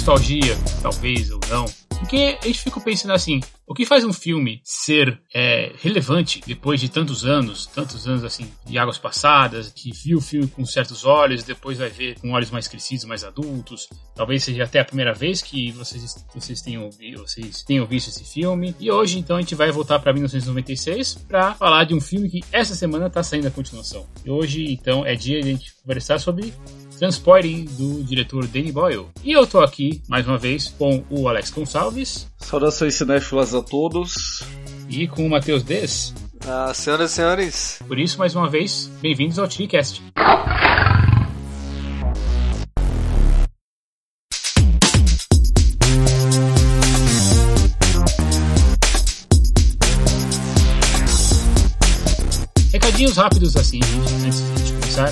nostalgia, talvez ou não. Porque a gente fica pensando assim, o que faz um filme ser é, relevante depois de tantos anos, tantos anos assim, de águas passadas, que viu o filme com certos olhos, depois vai ver com olhos mais crescidos, mais adultos. Talvez seja até a primeira vez que vocês, vocês, tenham, vocês tenham visto esse filme. E hoje, então, a gente vai voltar para 1996 para falar de um filme que essa semana está saindo a continuação. E hoje, então, é dia de a gente conversar sobre Transporting, do diretor Danny Boyle. E eu tô aqui, mais uma vez, com o Alex Gonçalves. Saudações cinéfilas a todos. E com o Matheus Des. Ah, senhoras e senhores. Por isso, mais uma vez, bem-vindos ao TriCast. Recadinhos rápidos assim, gente, antes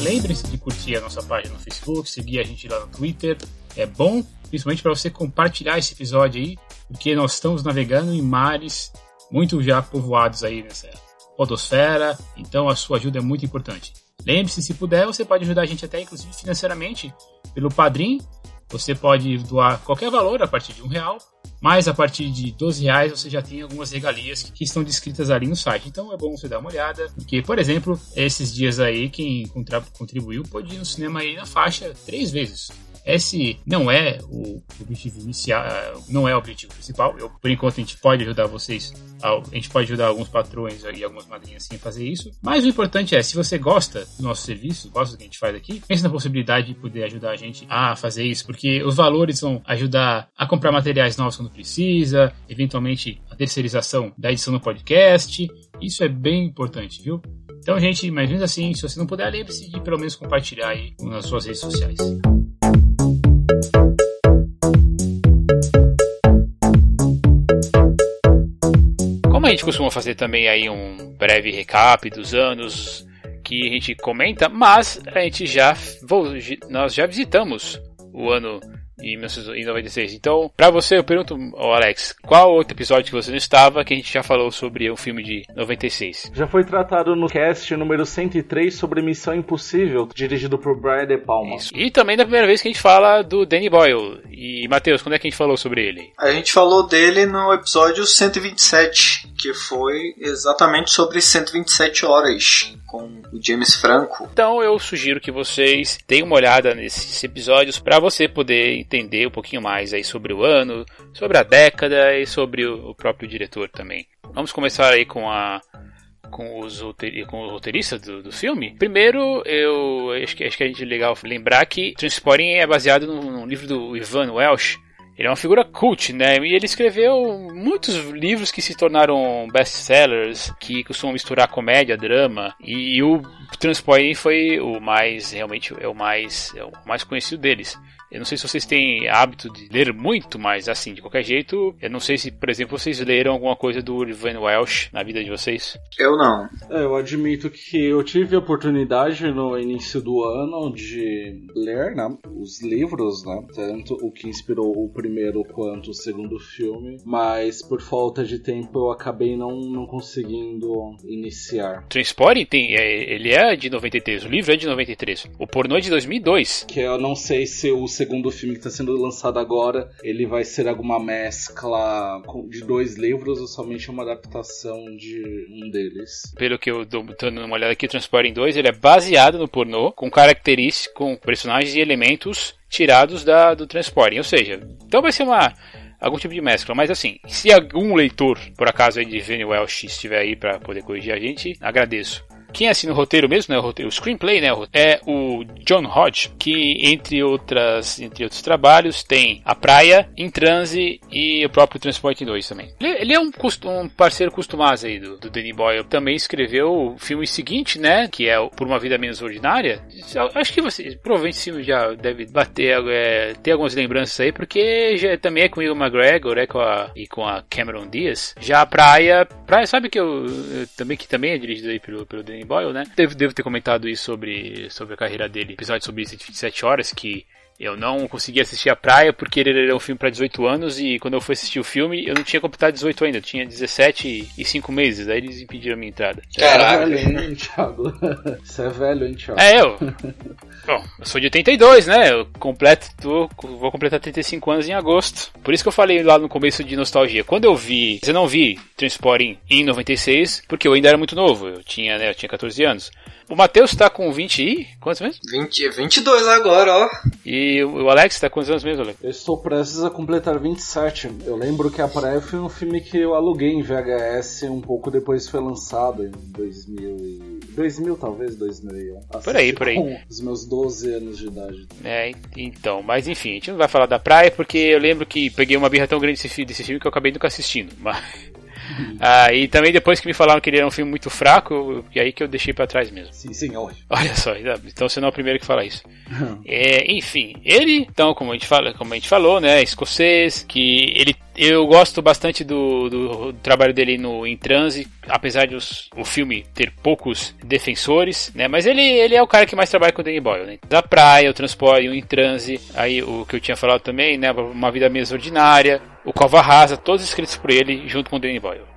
Lembre-se de curtir a nossa página no Facebook, seguir a gente lá no Twitter. É bom, principalmente para você compartilhar esse episódio aí, porque nós estamos navegando em mares muito já povoados aí nessa podosfera, então a sua ajuda é muito importante. Lembre-se, se puder, você pode ajudar a gente até inclusive financeiramente pelo Padrim. Você pode doar qualquer valor a partir de um real, mas a partir de 12 reais você já tem algumas regalias que estão descritas ali no site. Então é bom você dar uma olhada, porque, por exemplo, esses dias aí, quem contribuiu pode ir no cinema aí na faixa três vezes. Esse não é o objetivo inicial, não é o objetivo principal. Eu, por enquanto, a gente pode ajudar vocês, a gente pode ajudar alguns patrões e algumas madrinhas assim a fazer isso. Mas o importante é, se você gosta do nosso serviço, gosta do que a gente faz aqui, pense na possibilidade de poder ajudar a gente a fazer isso, porque os valores vão ajudar a comprar materiais novos quando precisa, eventualmente a terceirização da edição do podcast. Isso é bem importante, viu? Então, gente, ou menos assim, se você não puder, lembre-se de pelo menos compartilhar aí nas suas redes sociais. A gente costuma fazer também aí um breve recap dos anos que a gente comenta, mas a gente já nós já visitamos o ano em 1996. Então, para você, eu pergunto, oh Alex, qual outro episódio que você não estava que a gente já falou sobre o filme de 96? Já foi tratado no cast número 103 sobre Missão Impossível, dirigido por Brian De Palma. Isso. E também da primeira vez que a gente fala do Danny Boyle. E, Matheus, quando é que a gente falou sobre ele? A gente falou dele no episódio 127, que foi exatamente sobre 127 horas com o James Franco. Então eu sugiro que vocês deem uma olhada nesses episódios para você poder entender um pouquinho mais aí sobre o ano, sobre a década e sobre o próprio diretor também. Vamos começar aí com a com os, com o roteirista do, do, filme. Primeiro, eu acho que, acho que é legal lembrar que Transporting é baseado num, livro do Ivan Welsh, ele é uma figura cult, né? E ele escreveu muitos livros que se tornaram best-sellers, que costumam misturar comédia, drama, e o Transporting foi o mais, realmente, é o mais, é o mais conhecido deles. Eu não sei se vocês têm hábito de ler muito, mas assim, de qualquer jeito, eu não sei se, por exemplo, vocês leram alguma coisa do Irvine Welsh na vida de vocês. Eu não. É, eu admito que eu tive a oportunidade no início do ano de ler, né, os livros, né, tanto o que inspirou o primeiro quanto o segundo filme, mas por falta de tempo eu acabei não, não conseguindo iniciar. Transporting tem, é, ele é de 93, o livro é de 93, o pornô é de 2002. Que eu não sei se o segundo filme que está sendo lançado agora, ele vai ser alguma mescla de dois livros ou somente uma adaptação de um deles? Pelo que eu tô dando uma olhada aqui, Transporting 2, ele é baseado no pornô, com características, com personagens e elementos tirados da, do Transporting. Ou seja, então vai ser uma algum tipo de mescla. Mas assim, se algum leitor, por acaso, aí de Vene Welsh estiver aí para poder corrigir a gente, agradeço. Quem assina o roteiro mesmo, né, o, roteiro, o screenplay, né, é o John Hodge, que entre outras, entre outros trabalhos tem A Praia, Em Transe e o próprio Transporte 2 também. Ele, ele é um, um, parceiro costumado aí do, do Danny Boyle. Também escreveu o filme seguinte, né, que é Por Uma Vida Menos Ordinária. Acho que você, provavelmente filme já deve bater, é, ter algumas lembranças aí, porque já, também é com o Will McGregor né, com a, e com a Cameron Diaz. Já A Praia, Praia sabe que eu, eu também que também é dirigido aí pelo, pelo Danny Danny Boyle, né? Devo, devo ter comentado isso sobre, sobre a carreira dele, episódio sobre 127 horas, que Eu não consegui assistir a praia porque ele era um filme para 18 anos e quando eu fui assistir o filme eu não tinha completado 18 ainda, eu tinha 17 e 5 meses, aí eles impediram a minha entrada. Caraca, é velho, hein, Thiago? Você é velho, hein, Thiago? É, eu. Bom, eu sou de 82, né? Eu completo, tô, vou completar 35 anos em agosto. Por isso que eu falei lá no começo de nostalgia. Quando eu vi, eu não vi Transporting em 96, porque eu ainda era muito novo, eu tinha, né, eu tinha 14 anos. O Matheus tá com 20 e. Quantos mesmo? 20, 22 agora, ó. E o Alex tá com quantos anos mesmo, Alex? Eu estou prestes a completar 27. Eu lembro que A Praia foi um filme que eu aluguei em VHS um pouco depois foi lançado, em 2000 e... 2000 talvez, 2001. Por aí, por aí. Os meus 12 anos de idade. É, então, mas enfim, a gente não vai falar da praia porque eu lembro que peguei uma birra tão grande desse, desse filme que eu acabei nunca assistindo. Mas... ah, e também depois que me falaram que ele era um filme muito fraco, e aí que eu deixei para trás mesmo. Sim, senhor. Olha só, então você não é o primeiro que fala isso. é, enfim, ele, então, como a gente fala, como a gente falou, né, escocês, que ele eu gosto bastante do, do, do, trabalho dele no Em Transe, apesar de os, o filme ter poucos defensores, né? Mas ele, ele é o cara que mais trabalha com o Danny Boyle, né? Da praia, o transporte, o Em Transe, aí o que eu tinha falado também, né? Uma vida mesmo ordinária, o Cova Rasa, todos escritos por ele junto com o Danny Boyle.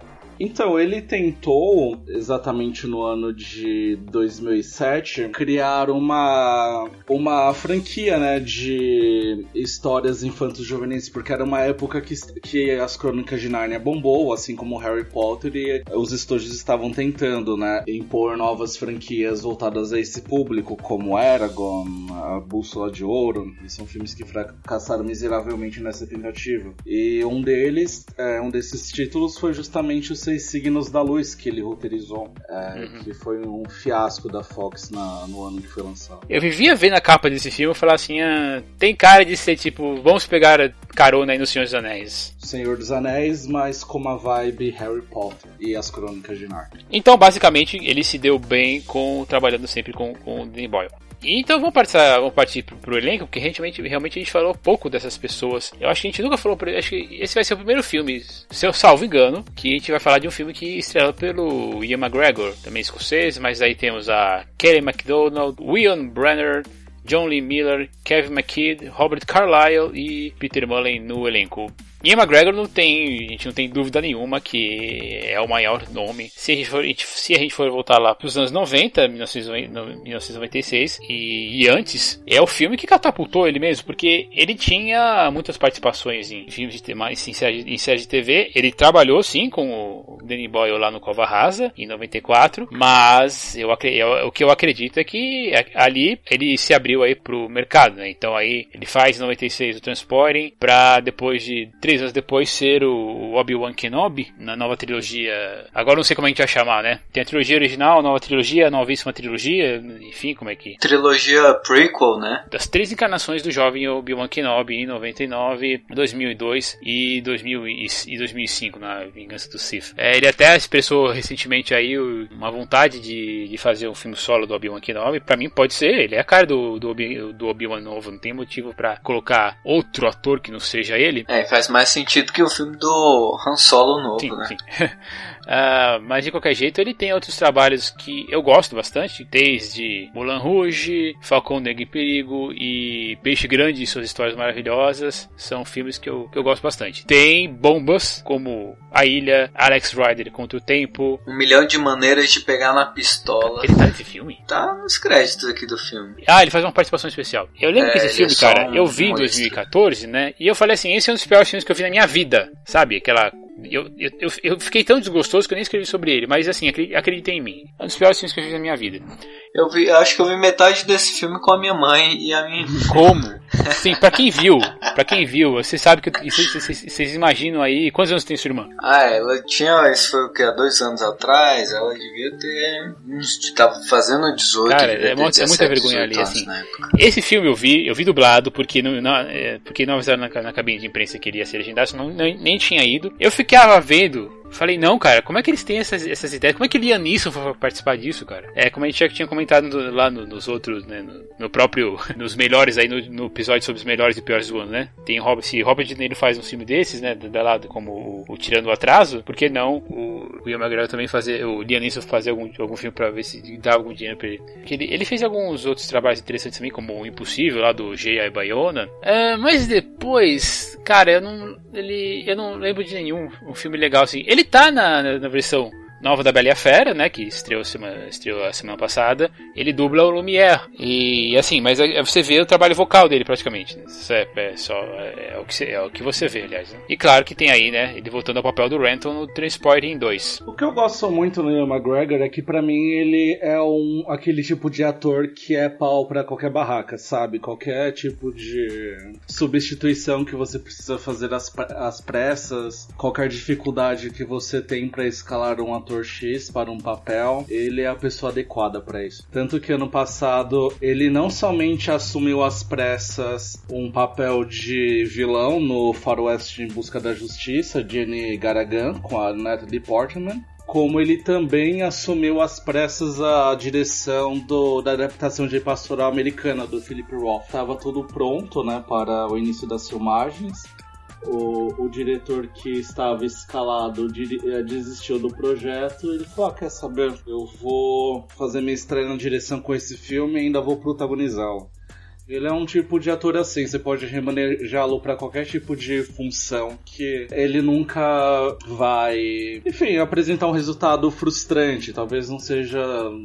Então, ele tentou, exatamente no ano de 2007, criar uma, uma franquia, né, de histórias infantos juvenis, porque era uma época que, que as Crônicas de Nárnia bombou, assim como Harry Potter, e os estúdios estavam tentando, né, impor novas franquias voltadas a esse público, como Eragon, a Bússola de Ouro, que são filmes que fracassaram miseravelmente nessa tentativa. E um deles, é, um desses títulos foi justamente o Seis Signos da Luz, que ele roteirizou, é, uhum. que foi um fiasco da Fox na, no ano que foi lançado. Eu vivia vendo a capa desse filme e falar assim: ah, tem cara de ser tipo, vamos pegar carona aí no Senhor dos Anéis. Senhor dos Anéis, mas com uma vibe Harry Potter e as Crônicas de Narnia. Então, basicamente, ele se deu bem com trabalhando sempre com, com o Danny Boyle. Então vamos partir, vamos partir pro, pro elenco, porque realmente, realmente a gente falou pouco dessas pessoas. Eu acho que a gente nunca falou. Acho que esse vai ser o primeiro filme, se eu salvo engano, que a gente vai falar de um filme que estrela pelo Ian McGregor, também escocês, mas aí temos a Kelly MacDonald, William Brenner, John Lee Miller, Kevin McKidd, Robert Carlyle e Peter Mullen no elenco. Ian McGregor não tem, a gente não tem dúvida nenhuma que é o maior nome. Se a gente for, se a gente for voltar lá para os anos 90, 1996 e, e, antes, é o filme que catapultou ele mesmo, porque ele tinha muitas participações em filmes de tema, em séries em série de TV. Ele trabalhou sim com o Danny Boyle lá no Cova Rasa em 94, mas eu, eu, o que eu acredito é que ali ele se abriu aí pro mercado, né? Então aí ele faz em 96 o Transporting para depois de três anos depois ser o Obi-Wan Kenobi na nova trilogia. Agora não sei como a gente vai chamar, né? Tem a trilogia original, nova trilogia, novíssima trilogia, enfim, como é que. Trilogia prequel, né? Das três encarnações do jovem Obi-Wan Kenobi em 99, 2002 e, 2000 e 2005 na Vingança do Sith. É, ele até expressou recentemente aí uma vontade de, de fazer um filme solo do Obi-Wan Kenobi. Pra mim pode ser, ele é a cara do, do, Obi, do Obi-Wan novo, não tem motivo para colocar outro ator que não seja ele. É, faz mais mais sentido que o filme do Han Solo novo, sim, né? Sim. uh, mas de qualquer jeito, ele tem outros trabalhos que eu gosto bastante, desde Mulan Rouge, Falcão Negro em Perigo e Peixe Grande e suas histórias maravilhosas. São filmes que eu, que eu gosto bastante. Tem bombas como A Ilha, Alex Rider contra o Tempo. Um milhão de maneiras de pegar na pistola. Ele tá nesse filme? Tá nos créditos aqui do filme. Ah, ele faz uma participação especial. Eu lembro é, que esse filme, é cara, um, eu vi em 2014, né? E eu falei assim: esse é um dos piores filmes que eu vi na minha vida, sabe? Aquela eu, eu, eu, fiquei tão desgostoso que eu nem escrevi sobre ele, mas assim, acreditem em mim. É um dos piores filmes que eu fiz na minha vida. Eu vi, acho que eu vi metade desse filme com a minha mãe e a minha. Como? Sim, pra quem viu, pra quem viu, você sabe que. Vocês imaginam aí. Quantos anos tem sua irmã? Ah, ela tinha. Isso foi o que? Há dois anos atrás? Ela devia ter. Uns, tava fazendo 18. Cara, é, 17, é, muita vergonha ali, assim. Esse filme eu vi, eu vi dublado, porque não, não, é, porque não avisaram na, na cabine de imprensa que iria ser legendado, senão nem, nem tinha ido. Eu ficava vendo Falei, não, cara, como é que eles têm essas, essas ideias? Como é que Liam Neeson foi participar disso, cara? É, como a gente já tinha comentado no, lá no, nos outros, né, no, no, próprio, nos melhores aí, no, episódio sobre os melhores e piores do ano, né? Tem Robert, se Robert De Niro faz um filme desses, né, da lado como o, o, Tirando o Atraso, por que não o, o Ian McGregor também fazer, o Liam Neeson fazer algum, algum filme pra ver se dá algum dinheiro pra ele? Porque ele, ele fez alguns outros trabalhos interessantes também, como o Impossível, lá do J.I. Bayona, é, mas depois, cara, eu não, ele, eu não lembro de nenhum um filme legal assim. Ele tá na, na, na versão nova da Bela e a Fera, né, que estreou, semana, estreou a semana passada, ele dubla o Lumière. E assim, mas você vê o trabalho vocal dele praticamente. Né? É, é só é, é, o que você, é o que você vê, aliás. Né? E claro que tem aí, né, ele voltando ao papel do Renton no Transporting 2. O que eu gosto muito no Ian McGregor é que para mim ele é um aquele tipo de ator que é pau para qualquer barraca, sabe? Qualquer tipo de substituição que você precisa fazer às, às pressas, qualquer dificuldade que você tem para escalar um ator ator X para um papel, ele é a pessoa adequada para isso. Tanto que ano passado ele não somente assumiu às pressas um papel de vilão no Faroeste em Busca da Justiça, Jenny Garagan, com a Natalie Portman, como ele também assumiu às pressas a direção do, da adaptação de Pastoral Americana do Philip Roth. Estava tudo pronto né, para o início das filmagens o, o diretor que estava escalado eh, desistiu do projeto. Ele falou: ah, quer saber? Eu vou fazer minha estreia na direção com esse filme e ainda vou protagonizá-lo. Ele é um tipo de ator assim, você pode remanejá-lo para qualquer tipo de função, que ele nunca vai, enfim, apresentar um resultado frustrante, talvez não seja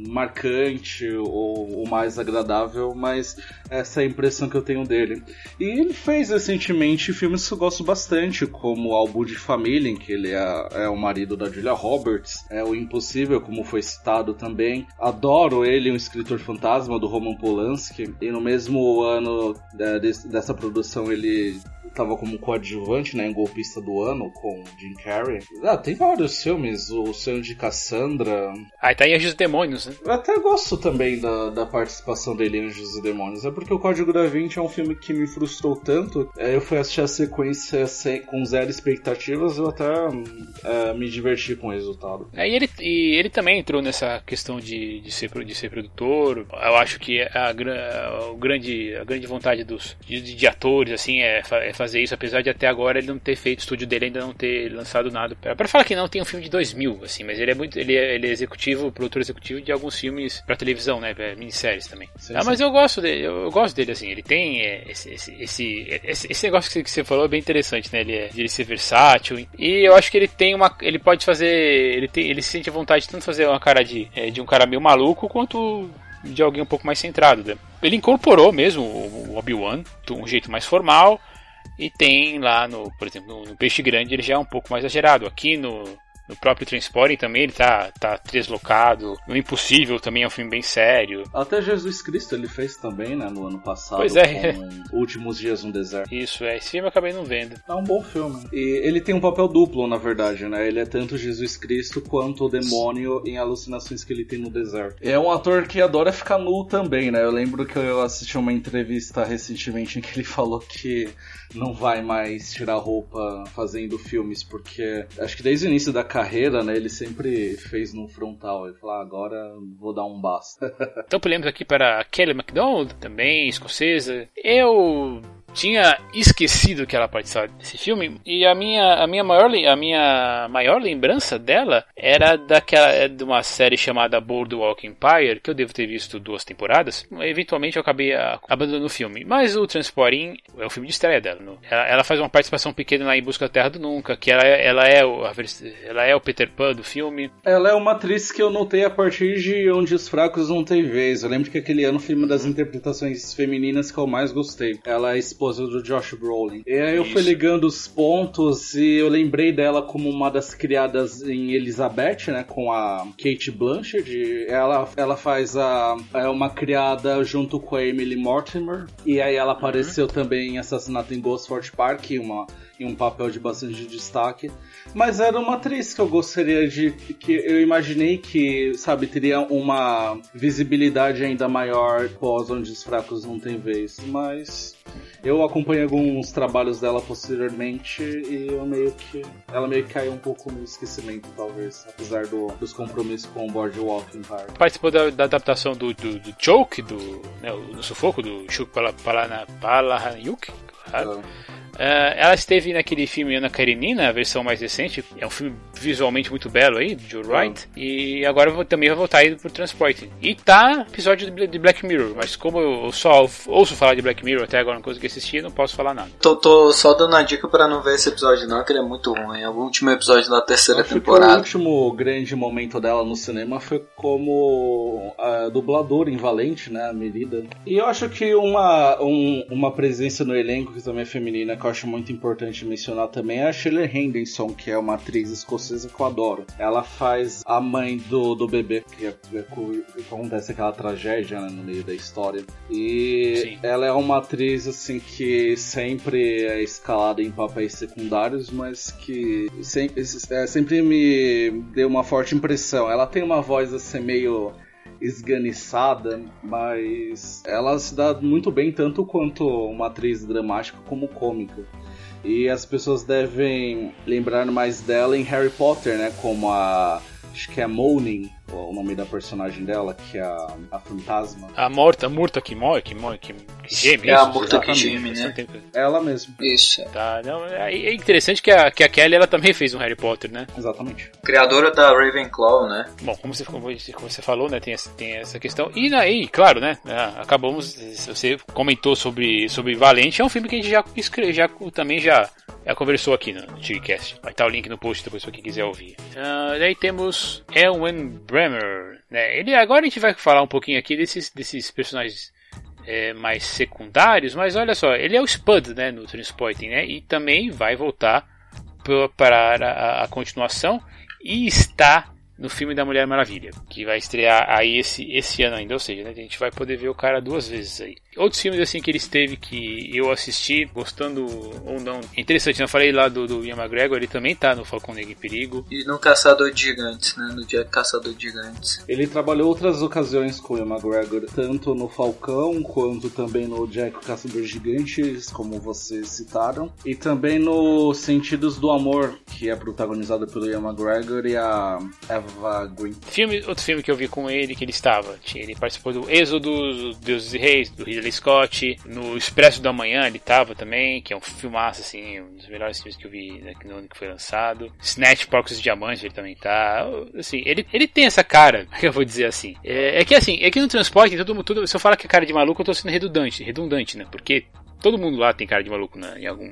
marcante ou o mais agradável, mas essa é a impressão que eu tenho dele. E ele fez recentemente filmes que eu gosto bastante, como Albu de Família, em que ele é, é o marido da Julia Roberts, é o Impossível, como foi citado também. Adoro ele, um escritor fantasma do Roman Polanski, e no mesmo ano é, dessa produção ele tava como coadjuvante né, em Golpista do Ano com Jim Carrey. Ah, tem vários filmes, O Sonho de Cassandra. Ah, tá em Anjos e Demônios, né? Eu até gosto também da, da participação dele em Anjos e Demônios. É porque o Código da Vinci é um filme que me frustrou tanto. É, eu fui assistir a sequência sem, com zero expectativas, eu até é, me diverti com o resultado. É, e, ele, e ele também entrou nessa questão de, de, ser, de ser produtor. Eu acho que a, a, a grande, a grande vontade dos, de, de atores assim, é, é fazer fazer isso, apesar de até agora ele não ter feito, o estúdio dele ainda não ter lançado nada. para falar que não, tem um filme de 2000, assim, mas ele é muito, ele é, ele é executivo, produtor executivo de alguns filmes para televisão, né, minisséries também. Sim, ah, sim. mas eu gosto dele, eu, gosto dele, assim, ele tem é, esse, esse, esse, esse, esse negócio que você falou é bem interessante, né, ele é de ele ser versátil, e eu acho que ele tem uma, ele pode fazer, ele tem, ele sente a vontade de tanto fazer uma cara de, é, de um cara meio maluco, quanto de alguém um pouco mais centrado. Né? Ele incorporou mesmo o Obi-Wan de um jeito mais formal, e tem lá no, por exemplo, no, no Peixe Grande ele já é um pouco mais exagerado. Aqui no, no próprio Transporting também ele tá, tá deslocado. No Impossível também é um filme bem sério. Até Jesus Cristo ele fez também, né, no ano passado. Pois é. Últimos Dias no Deserto. Isso, é. Esse filme eu acabei não vendo. É um bom filme. E ele tem um papel duplo, na verdade, né? Ele é tanto Jesus Cristo quanto o demônio em alucinações que ele tem no deserto. É um ator que adora ficar nu também, né? Eu lembro que eu assisti uma entrevista recentemente em que ele falou que não vai mais tirar roupa fazendo filmes, porque acho que desde o início da carreira, né, ele sempre fez no frontal. Ele falou, ah, agora vou dar um basta. então, podemos aqui para Kelly MacDonald, também escocesa. Eu tinha esquecido que ela participava desse filme e a minha a minha maior a minha maior lembrança dela era daquela é, de uma série chamada Boardwalk Empire que eu devo ter visto duas temporadas. Eventualmente eu acabei abandonando o filme. Mas o Transporting é o filme de estreia dela no, ela, ela, faz uma participação pequena lá em Busca da Terra do Nunca que ela, é, ela é o ela é o Peter Pan do filme. Ela é uma atriz que eu notei a partir de Onde os Fracos Não Têm Vez. Eu lembro que aquele ano foi uma das interpretações femininas que eu mais gostei. Ela é esposa do Josh Brolin. E aí eu Isso. fui ligando os pontos e eu lembrei dela como uma das criadas em Elizabeth, né? Com a Kate Blanchett. Ela, ela faz a, é uma criada junto com a Emily Mortimer. E aí ela apareceu uhum. também em Assassinato em Gosford Park, uma em um papel de bastante destaque. Mas era uma atriz que eu gostaria de. que eu imaginei que, sabe, teria uma visibilidade ainda maior pós onde os fracos não têm vez. Mas Eu acompanhei alguns trabalhos dela posteriormente e eu meio que. Ela meio que caiu um pouco no esquecimento, talvez, apesar do, dos compromissos com o Boardwalk Empire. Participou da, da adaptação do, do, do Choke, do, né, do sufoco, do Shuk Palahanyuk. Pala, Uh, ela esteve naquele filme Ana Karenina, a versão mais recente. É um filme visualmente muito belo aí, de Joe Wright. E agora também vai voltar aí pro Transporte. E tá episódio de Black Mirror, mas como eu só ouço falar de Black Mirror até agora, não consegui assistir, não posso falar nada. Tô, tô só dando a dica para não ver esse episódio não, que ele é muito ruim. É o último episódio da terceira Acho temporada. o último grande momento dela no cinema foi como a dubladora em Valente, né, a Merida. E eu acho que uma, um, uma presença no elenco que também é feminina, que eu acho muito importante mencionar também é a Shirley Henderson, que é uma atriz escocesa que eu adoro. Ela faz a mãe do, do bebê, que, é, que, é acontece aquela tragédia né, no meio da história. E Sim. ela é uma atriz assim que sempre é escalada em papéis secundários, mas que sempre, é, sempre me deu uma forte impressão. Ela tem uma voz assim meio esganiçada, mas ela se dá muito bem tanto quanto uma atriz dramática como cômica. E as pessoas devem lembrar mais dela em Harry Potter, né? Como a. Acho que é Moaning, o nome da personagem dela, que é a, a fantasma. A morta, a Murta que morre, que morre, que, que geme. É a Murta que geme, né? Ela mesma. Isso. Tá, não, é, é interessante que a, que a Kelly ela também fez um Harry Potter, né? Exatamente. Criadora da Ravenclaw, né? Bom, como você, como você falou, né, tem essa, tem essa questão. E aí, claro, né, é, acabamos, você comentou sobre, sobre Valente, é um filme que a gente já, já também já já conversou aqui no TiriCast. Vai estar o link no post depois para quem quiser ouvir. Uh, daí temos Elwin Bremer. Né? Ele, agora a gente vai falar um pouquinho aqui desses, desses personagens é, mais secundários, mas olha só, ele é o Spud né, no Transporting, né? E também vai voltar para a, a continuação e está no filme da Mulher Maravilha, que vai estrear aí esse, esse ano ainda, ou seja, né, a gente vai poder ver o cara duas vezes aí. Outros filmes assim que ele esteve que eu assisti, gostando ou não. Interessante, eu falei lá do, do Ian McGregor, ele também tá no Falcão Negro em Perigo. E no Caçador de Gigantes, né? No dia Caçador de Gigantes. Ele trabalhou outras ocasiões com o Ian McGregor, tanto no Falcão quanto também no Jack o Caçador de Gigantes, como vocês citaram. E também no Sentidos do Amor, que é protagonizado pelo Ian McGregor e a Eva Green. Filme, outro filme que eu vi com ele, que ele estava. Ele participou do Êxodo, Deuses e Reis, do Ridley Scott. No Expresso da Manhã ele estava também, que é um filmaço, assim, um dos melhores filmes que eu vi né, no ano que foi lançado. Snatch, Porcos e Diamantes ele também tá. Assim, ele, ele tem essa cara, que eu vou dizer assim. É, é que assim, é que no transporte, todo, tudo, se eu falar que é cara de maluco, eu tô sendo redundante, redundante, né? Porque Todo mundo lá tem cara de maluco né, em, algum,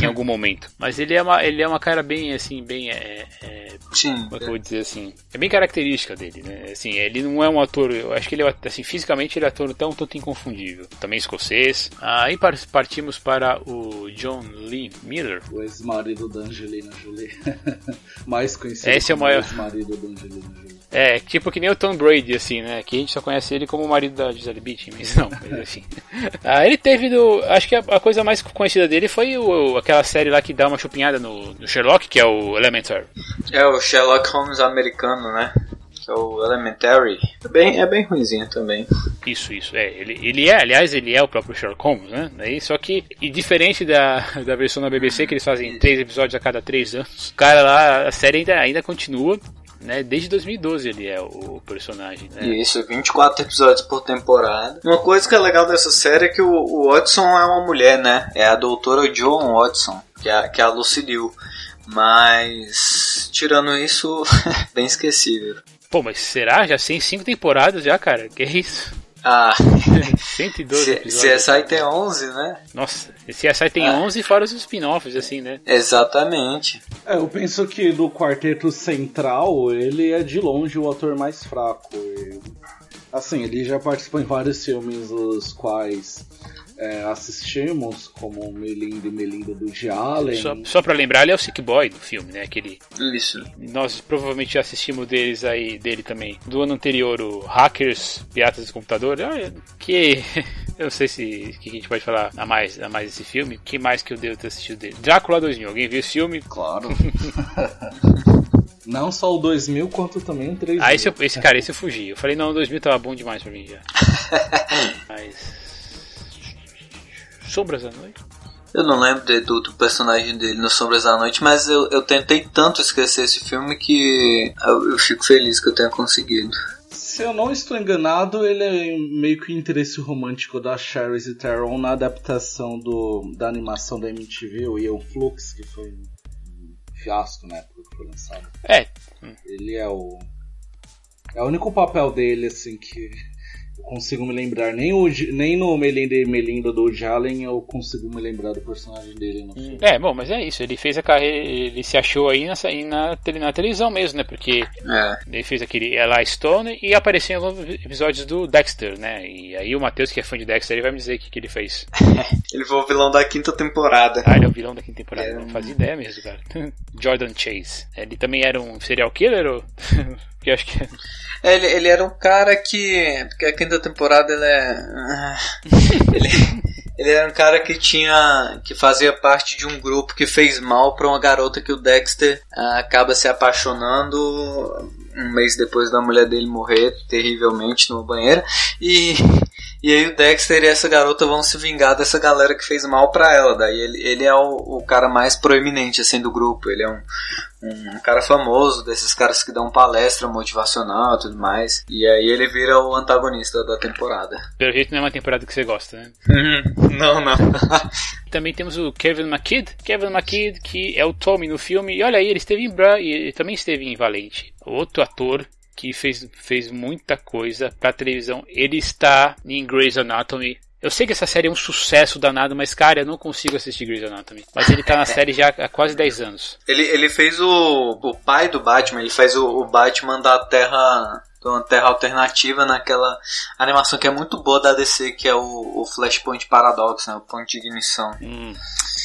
em algum momento. Mas ele é uma, ele é uma cara bem, assim, bem. É, é, Sim. Como é que eu vou dizer assim? É bem característica dele, né? Assim, ele não é um ator. Eu acho que ele é, assim, fisicamente ele é um ator tão tanto inconfundível. Também escocês. Aí partimos para o John Lee Miller. O ex-marido da Angelina Jolie. Mais conhecido Esse é o maior... ex-marido da Angelina Jolie. É, tipo que nem o Tom Brady, assim, né? Que a gente só conhece ele como o marido da Gisele Bündchen, mas não, mas enfim. ah, ele teve do acho que a, a, coisa mais conhecida dele foi o, aquela série lá que dá uma chupinhada no, no, Sherlock, que é o Elementary. É o Sherlock Holmes americano, né? Que é o Elementary. É bem, é bem ruimzinho também. Isso, isso. É, ele, ele é, aliás, ele é o próprio Sherlock Holmes, né? Aí, só que, e diferente da, da versão da BBC, que eles fazem três episódios a cada três anos, o cara lá, a série ainda, ainda continua né? Desde 2012 ele é o personagem, né? Isso, 24 episódios por temporada. Uma coisa que é legal dessa série é que o, o Watson é uma mulher, né? É a doutora Joan Watson, que é, que é a Lucy Liu. Mas, tirando isso, bem esquecível. Pô, mas será? Já tem 5 temporadas já, cara? Que isso? Ah, 112 C episódios. CSI tem 11, né? Nossa, CSI tem ah. 11 fora os spin-offs, assim, né? Exatamente. É, eu penso que do quarteto central, ele é de longe o ator mais fraco. E, assim, ele já participou em vários filmes, os quais é, assistimos, como Melinda e Melinda do G. Allen. Só, só pra lembrar, ele é o Sick Boy do filme, né? Aquele. Isso. Nós provavelmente assistimos deles aí, dele também. Do ano anterior, o Hackers, Piratas do Computador. Ah, que. Eu não sei se que a gente pode falar a mais, a mais desse filme. que mais que eu devo ter assistido dele? Drácula 2000. Alguém viu esse filme? Claro. Não só o 2000, quanto também o 3000. Ah, esse, esse cara, esse eu fugi. Eu falei, não, o 2000 tava bom demais pra mim já. Mas. Sombras da Noite? Eu não lembro de, do, do, personagem dele no Sombras da Noite, mas eu, eu tentei tanto esquecer esse filme que eu, eu fico feliz que eu tenha conseguido. Se eu não estou enganado, ele é meio que o interesse romântico da Charlize Theron na adaptação do, da animação da MTV, o Ian Flux, que foi um fiasco na época que foi lançado. É. Ele é o. É o único papel dele, assim, que consigo me lembrar. Nem, o, nem no Melinda e Melinda do Woody Allen eu consigo me lembrar do personagem dele no filme. É, bom, mas é isso. Ele fez a carreira. Ele se achou aí, nessa, aí na, na televisão mesmo, né? Porque é. ele fez aquele Ella Stone e apareceu em alguns episódios do Dexter, né? E aí o Matheus, que é fã de Dexter, ele vai me dizer o que, que ele fez. ele foi o vilão da quinta temporada. Ah, ele é o vilão da quinta temporada. É. Não fazia ideia mesmo, cara. Jordan Chase. Ele também era um serial killer ou. Porque acho que. Ele, ele era um cara que. Porque a quinta temporada ele é. Ah, ele, ele era um cara que tinha. que fazia parte de um grupo que fez mal para uma garota que o Dexter uh, acaba se apaixonando um mês depois da mulher dele morrer terrivelmente no banheiro. E, e aí o Dexter e essa garota vão se vingar dessa galera que fez mal pra ela. Daí ele, ele é o, o cara mais proeminente assim do grupo. Ele é um, um cara famoso, desses caras que dão palestra motivacional e tudo mais. E aí ele vira o antagonista da temporada. Pelo jeito não é uma temporada que você gosta, né? não, não. Também temos o Kevin McKidd. Kevin McKidd, que é o Tommy no filme. E olha aí, ele esteve em Bra e também esteve em Valente. Outro ator que fez, fez muita coisa pra televisão. Ele está em Grey's Anatomy. Eu sei que essa série é um sucesso danado, mas cara, eu não consigo assistir Grey's Anatomy. Mas ele tá na série já há quase 10 anos. Ele, ele fez o, o pai do Batman, ele faz o, o Batman da Terra uma terra alternativa naquela animação que é muito boa da DC, que é o, o Flashpoint Paradox, né? O ponto de ignição. Hum.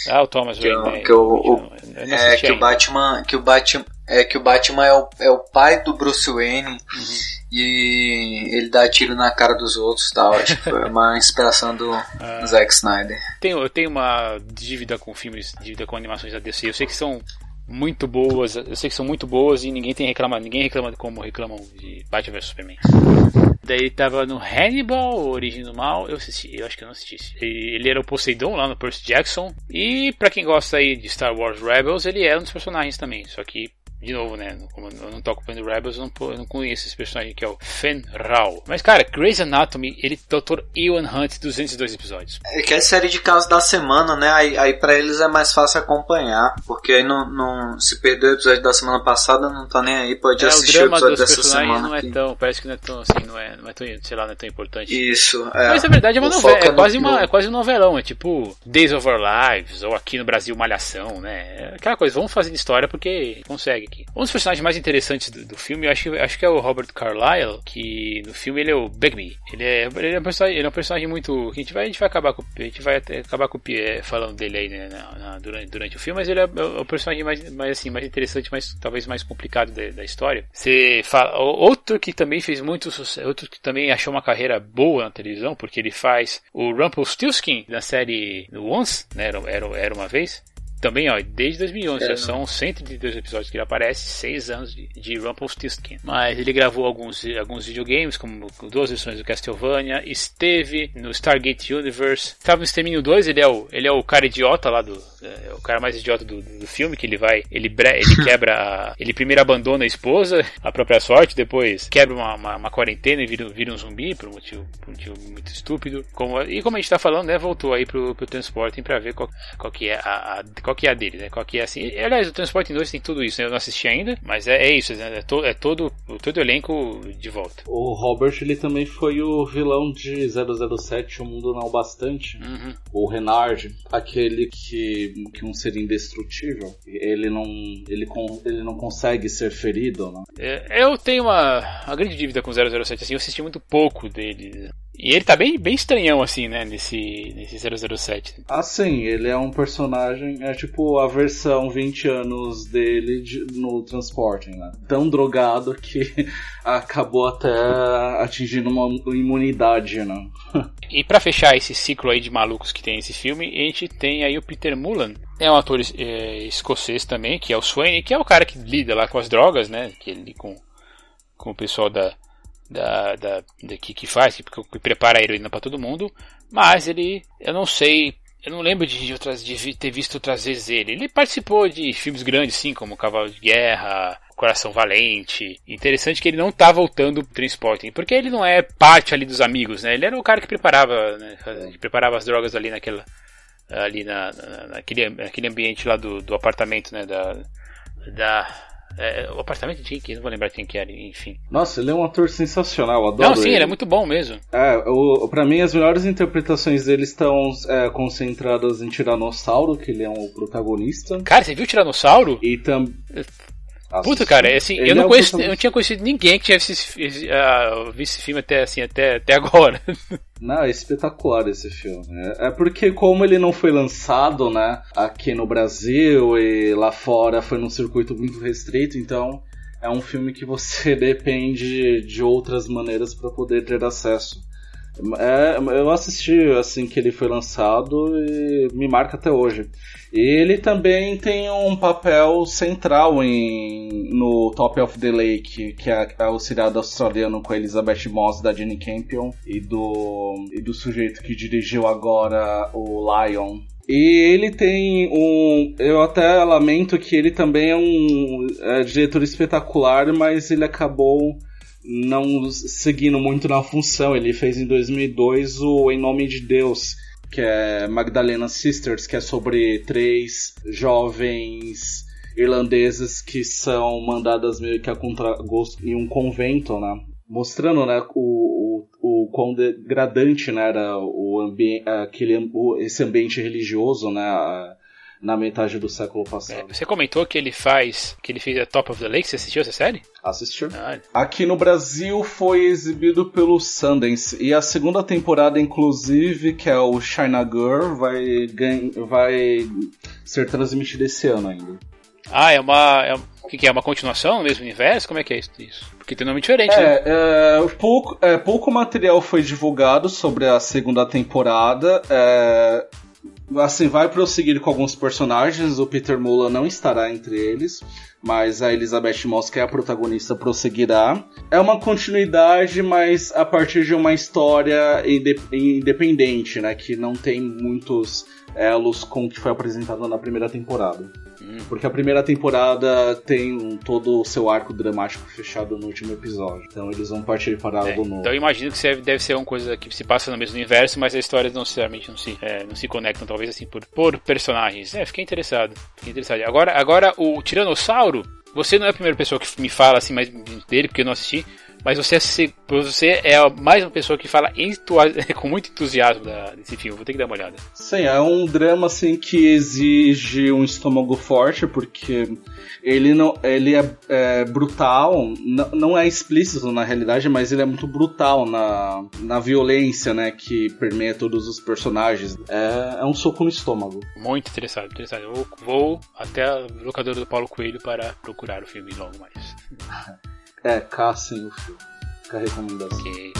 Ah, o Thomas que, Wayne, é, que, o, o, é, que o Batman, que o Batman, é que o Batman é o, é o pai do Bruce Wayne. Uhum e ele dá tiro na cara dos outros tal. Acho que foi uma inspiração do ah, Zack Snyder. Tenho, eu tenho uma dívida com filmes, dívida com animações da DC. Eu sei que são muito boas, eu sei que são muito boas e ninguém tem reclamado, ninguém reclama como reclamam de Batman vs Superman. Daí tava no Hannibal, Origem do Mal, eu assisti, eu acho que eu não assisti. Ele era o Poseidon lá no Percy Jackson. E para quem gosta aí de Star Wars Rebels, ele era um dos personagens também, só que de novo, né? Como eu não tô acompanhando Rebels, eu não, eu não conheço esse personagem que é o Fen Rao. Mas, cara, Grey's Anatomy, ele Dr. Ewan Hunt, 202 episódios. É que é série de casos da semana, né? Aí, aí pra eles é mais fácil acompanhar. Porque aí não, não se perdeu o episódio da semana passada, não tá nem aí, pode é, assistir o, o episódio dessa semana. não é aqui. tão, parece que não é tão assim, não é, não é tão, sei lá, não é tão importante. Isso, é. Mas na verdade é uma novela, é, é quase, uma, é quase um novelão, é tipo Days of Our Lives, ou aqui no Brasil Malhação, né? É aquela coisa, vamos fazer história porque consegue aqui. Um dos personagens mais interessantes do, do filme, eu acho, acho que é o Robert Carlyle, que no filme ele é o Begme. Ele é, ele é, um, personagem, ele é um personagem muito. Que a gente vai, a gente vai acabar com, a gente vai acabar com, é, falando dele aí né, na, na, durante, durante o filme, mas ele é, é o personagem mais, mais, assim, mais interessante, mais, talvez mais complicado da, da história. Você fala, outro que também fez muito sucesso, outro que também achou uma carreira boa na televisão, porque ele faz o Rumpelstiltskin na série Once, né, era, era, era uma vez. Também, ó, desde 2011, é, já são 132 episódios que ele aparece, 6 anos de, de Rumpelstiltskin. Mas ele gravou alguns, alguns videogames, como duas versões do Castlevania, esteve no Stargate Universe, estava no Extermínio 2, ele é o, ele é o cara idiota lá do, é, o cara mais idiota do, do filme, que ele vai, ele, bre, ele quebra, a, ele primeiro abandona a esposa, a própria sorte, depois quebra uma, uma, uma quarentena e vira, vira um zumbi, por um motivo, por um motivo muito estúpido. Como, e como a gente tá falando, né, voltou aí pro, pro Transporting pra ver qual, qual que é a, a qual que é a dele, né? Qual que é assim. Aliás, o Transporting 2 tem tudo isso, né? Eu não assisti ainda, mas é, é isso, né? É, to, é todo, todo o elenco de volta. O Robert, ele também foi o vilão de 007, O Mundo Não Bastante. Uhum. O Renard, aquele que, que um ser indestrutível, ele não, ele, com, ele não consegue ser ferido, né? É, eu tenho uma, uma grande dívida com 007, assim, eu assisti muito pouco dele. E ele tá bem, bem estranhão, assim, né, nesse, nesse 007. Ah, sim, ele é um personagem, é tipo a versão 20 anos dele de, no Transporting, né? Tão drogado que acabou até atingindo uma imunidade, né? e para fechar esse ciclo aí de malucos que tem esse filme, a gente tem aí o Peter Mullan. É um ator é, escocês também, que é o Swain, que é o cara que lida lá com as drogas, né? Que ele com, com o pessoal da da, da, da que, que faz, que, que prepara a heroína para todo mundo, mas ele, eu não sei eu não lembro de, outras, de ter visto outras vezes ele. Ele participou de filmes grandes, sim, como Cavalo de Guerra, Coração Valente. Interessante que ele não tá voltando pro Transporting, porque ele não é parte ali dos amigos, né? Ele era o cara que preparava, né? Que preparava as drogas ali naquela ali na, na, naquele, naquele ambiente lá do, do apartamento, né? Da, da é, o apartamento de quem? Não vou lembrar quem que era, enfim. Nossa, ele é um ator sensacional, adoro Não, sim, ele. ele é muito bom mesmo. É, o, pra mim as melhores interpretações dele estão é, concentradas em Tiranossauro, que ele é um protagonista. Cara, você viu Tiranossauro? E também... Puta, cara, é assim, eu não, é conheço, eu não tinha conhecido ninguém que tivesse visto, uh, visto esse filme até, assim, até, até agora. Não, é espetacular esse filme. É, é porque como ele não foi lançado, né, aqui no Brasil e lá fora foi num circuito muito restrito, então é um filme que você depende de outras maneiras para poder ter acesso. É, eu assisti assim que ele foi lançado e me marca até hoje. Ele também tem um papel central em, no Top of the Lake, que é, é o seriado australiano com a Elizabeth Moss da Jenny Campion e do, e do sujeito que dirigiu agora o Lion. E ele tem um. Eu até lamento que ele também é um é, diretor espetacular, mas ele acabou não seguindo muito na função. Ele fez em 2002 o Em Nome de Deus, que é Magdalena Sisters, que é sobre três jovens irlandesas que são mandadas meio que a contragosto em um convento, né? Mostrando, né, o, o, o quão degradante né, era o ambiente, aquele, o, esse ambiente religioso, né? Na metade do século passado. É, você comentou que ele faz, que ele fez a Top of the Lake, você assistiu essa série? Assistiu. Ah, Aqui no Brasil foi exibido pelo Sundance e a segunda temporada, inclusive, que é o China Girl, vai, vai ser transmitida esse ano ainda. Ah, é uma. É, o que, que, é? Uma continuação no mesmo universo? Como é que é isso? Porque tem nome diferente, é, né? É, pouco, é, pouco material foi divulgado sobre a segunda temporada. É, assim, vai prosseguir com alguns personagens, o Peter Mullan não estará entre eles, mas a Elizabeth Moss, que é a protagonista, prosseguirá. É uma continuidade, mas a partir de uma história independente, né, que não tem muitos elos com o que foi apresentado na primeira temporada. Hum. Porque a primeira temporada tem todo o seu arco dramático fechado no último episódio. Então eles vão partir para é, algo novo. Então eu imagino que deve ser uma coisa que se passa no mesmo universo, mas as histórias não necessariamente não se, é, não se conectam, talvez assim, por, por personagens. É, fiquei interessado. Fiquei interessado. Agora, agora o Tiranossauro, você não é a primeira pessoa que me fala assim mais dele, porque eu não assisti. Mas você, é você é mais uma pessoa que fala com muito entusiasmo da, desse filme. Vou ter que dar uma olhada. Sim, é um drama assim que exige um estômago forte, porque ele não ele é, é brutal, não é explícito na realidade, mas ele é muito brutal na, na violência, né, que permeia todos os personagens. É, é um soco no estômago. Muito interessado, interessado. Eu vou até a locadora do Paulo Coelho para procurar o filme logo mais. É, caçem o filme. Fica a recomendação. Ok.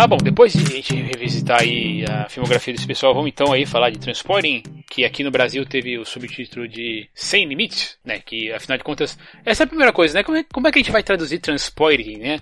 Ah, bom, depois de a gente revisitar aí a filmografia desse pessoal, vamos então aí falar de Transporting, que aqui no Brasil teve o subtítulo de Sem Limites, né? Que afinal de contas, essa é a primeira coisa, né? Como é, como é que a gente vai traduzir Transporting, né?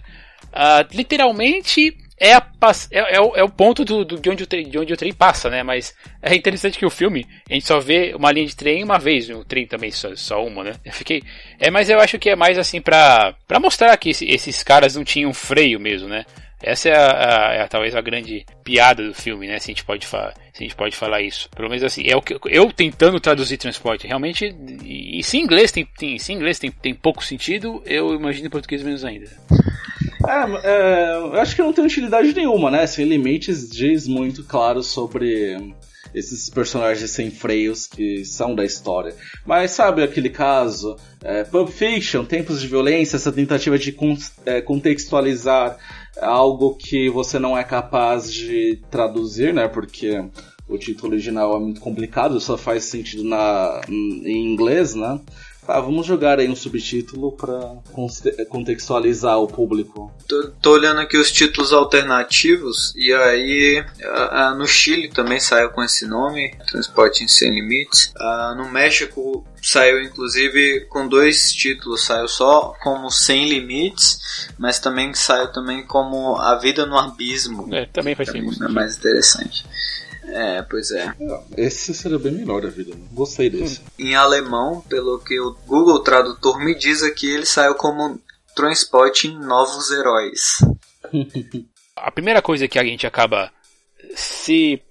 Uh, literalmente é, a, é, é, o, é, o, ponto do, do, de, onde o trem, de onde o trem passa, né? Mas é interessante que o filme, a gente só vê uma linha de trem uma vez, o trem também só, só uma, né? Eu fiquei. É, mas eu acho que é mais assim pra, pra mostrar que esse, esses caras não tinham freio mesmo, né? Essa é, a, a, é a, talvez a grande piada do filme, né? Se a gente pode falar, se a gente pode falar isso. Pelo menos assim, é o que eu tentando traduzir transporte. Realmente, e, e se inglês tem, tem, se inglês tem, tem pouco sentido, eu imagino em português menos ainda. É, é, eu acho que não tem utilidade nenhuma, né? Sem Limites diz muito claro sobre esses personagens sem freios que são da história. Mas sabe aquele caso? É, Pulp Fiction, Tempos de Violência, essa tentativa de con é, contextualizar algo que você não é capaz de traduzir, né? Porque o título original é muito complicado, só faz sentido na, em inglês, né? Ah, vamos jogar aí um subtítulo pra contextualizar o público. Tô, tô olhando aqui os títulos alternativos e aí a, a, no Chile também saiu com esse nome, Transporte Sem Limites. A, no México saiu inclusive com dois títulos, saiu só como Sem Limites, mas também saiu também como A Vida no Abismo. É, também faz sentido. É mais interessante. É, pois é. Esse seria bem melhor a vida. Né? Gostei desse. Em alemão, pelo que o Google Tradutor me diz aqui, ele saiu como Transporting Novos Heróis. a primeira coisa que a gente acaba se,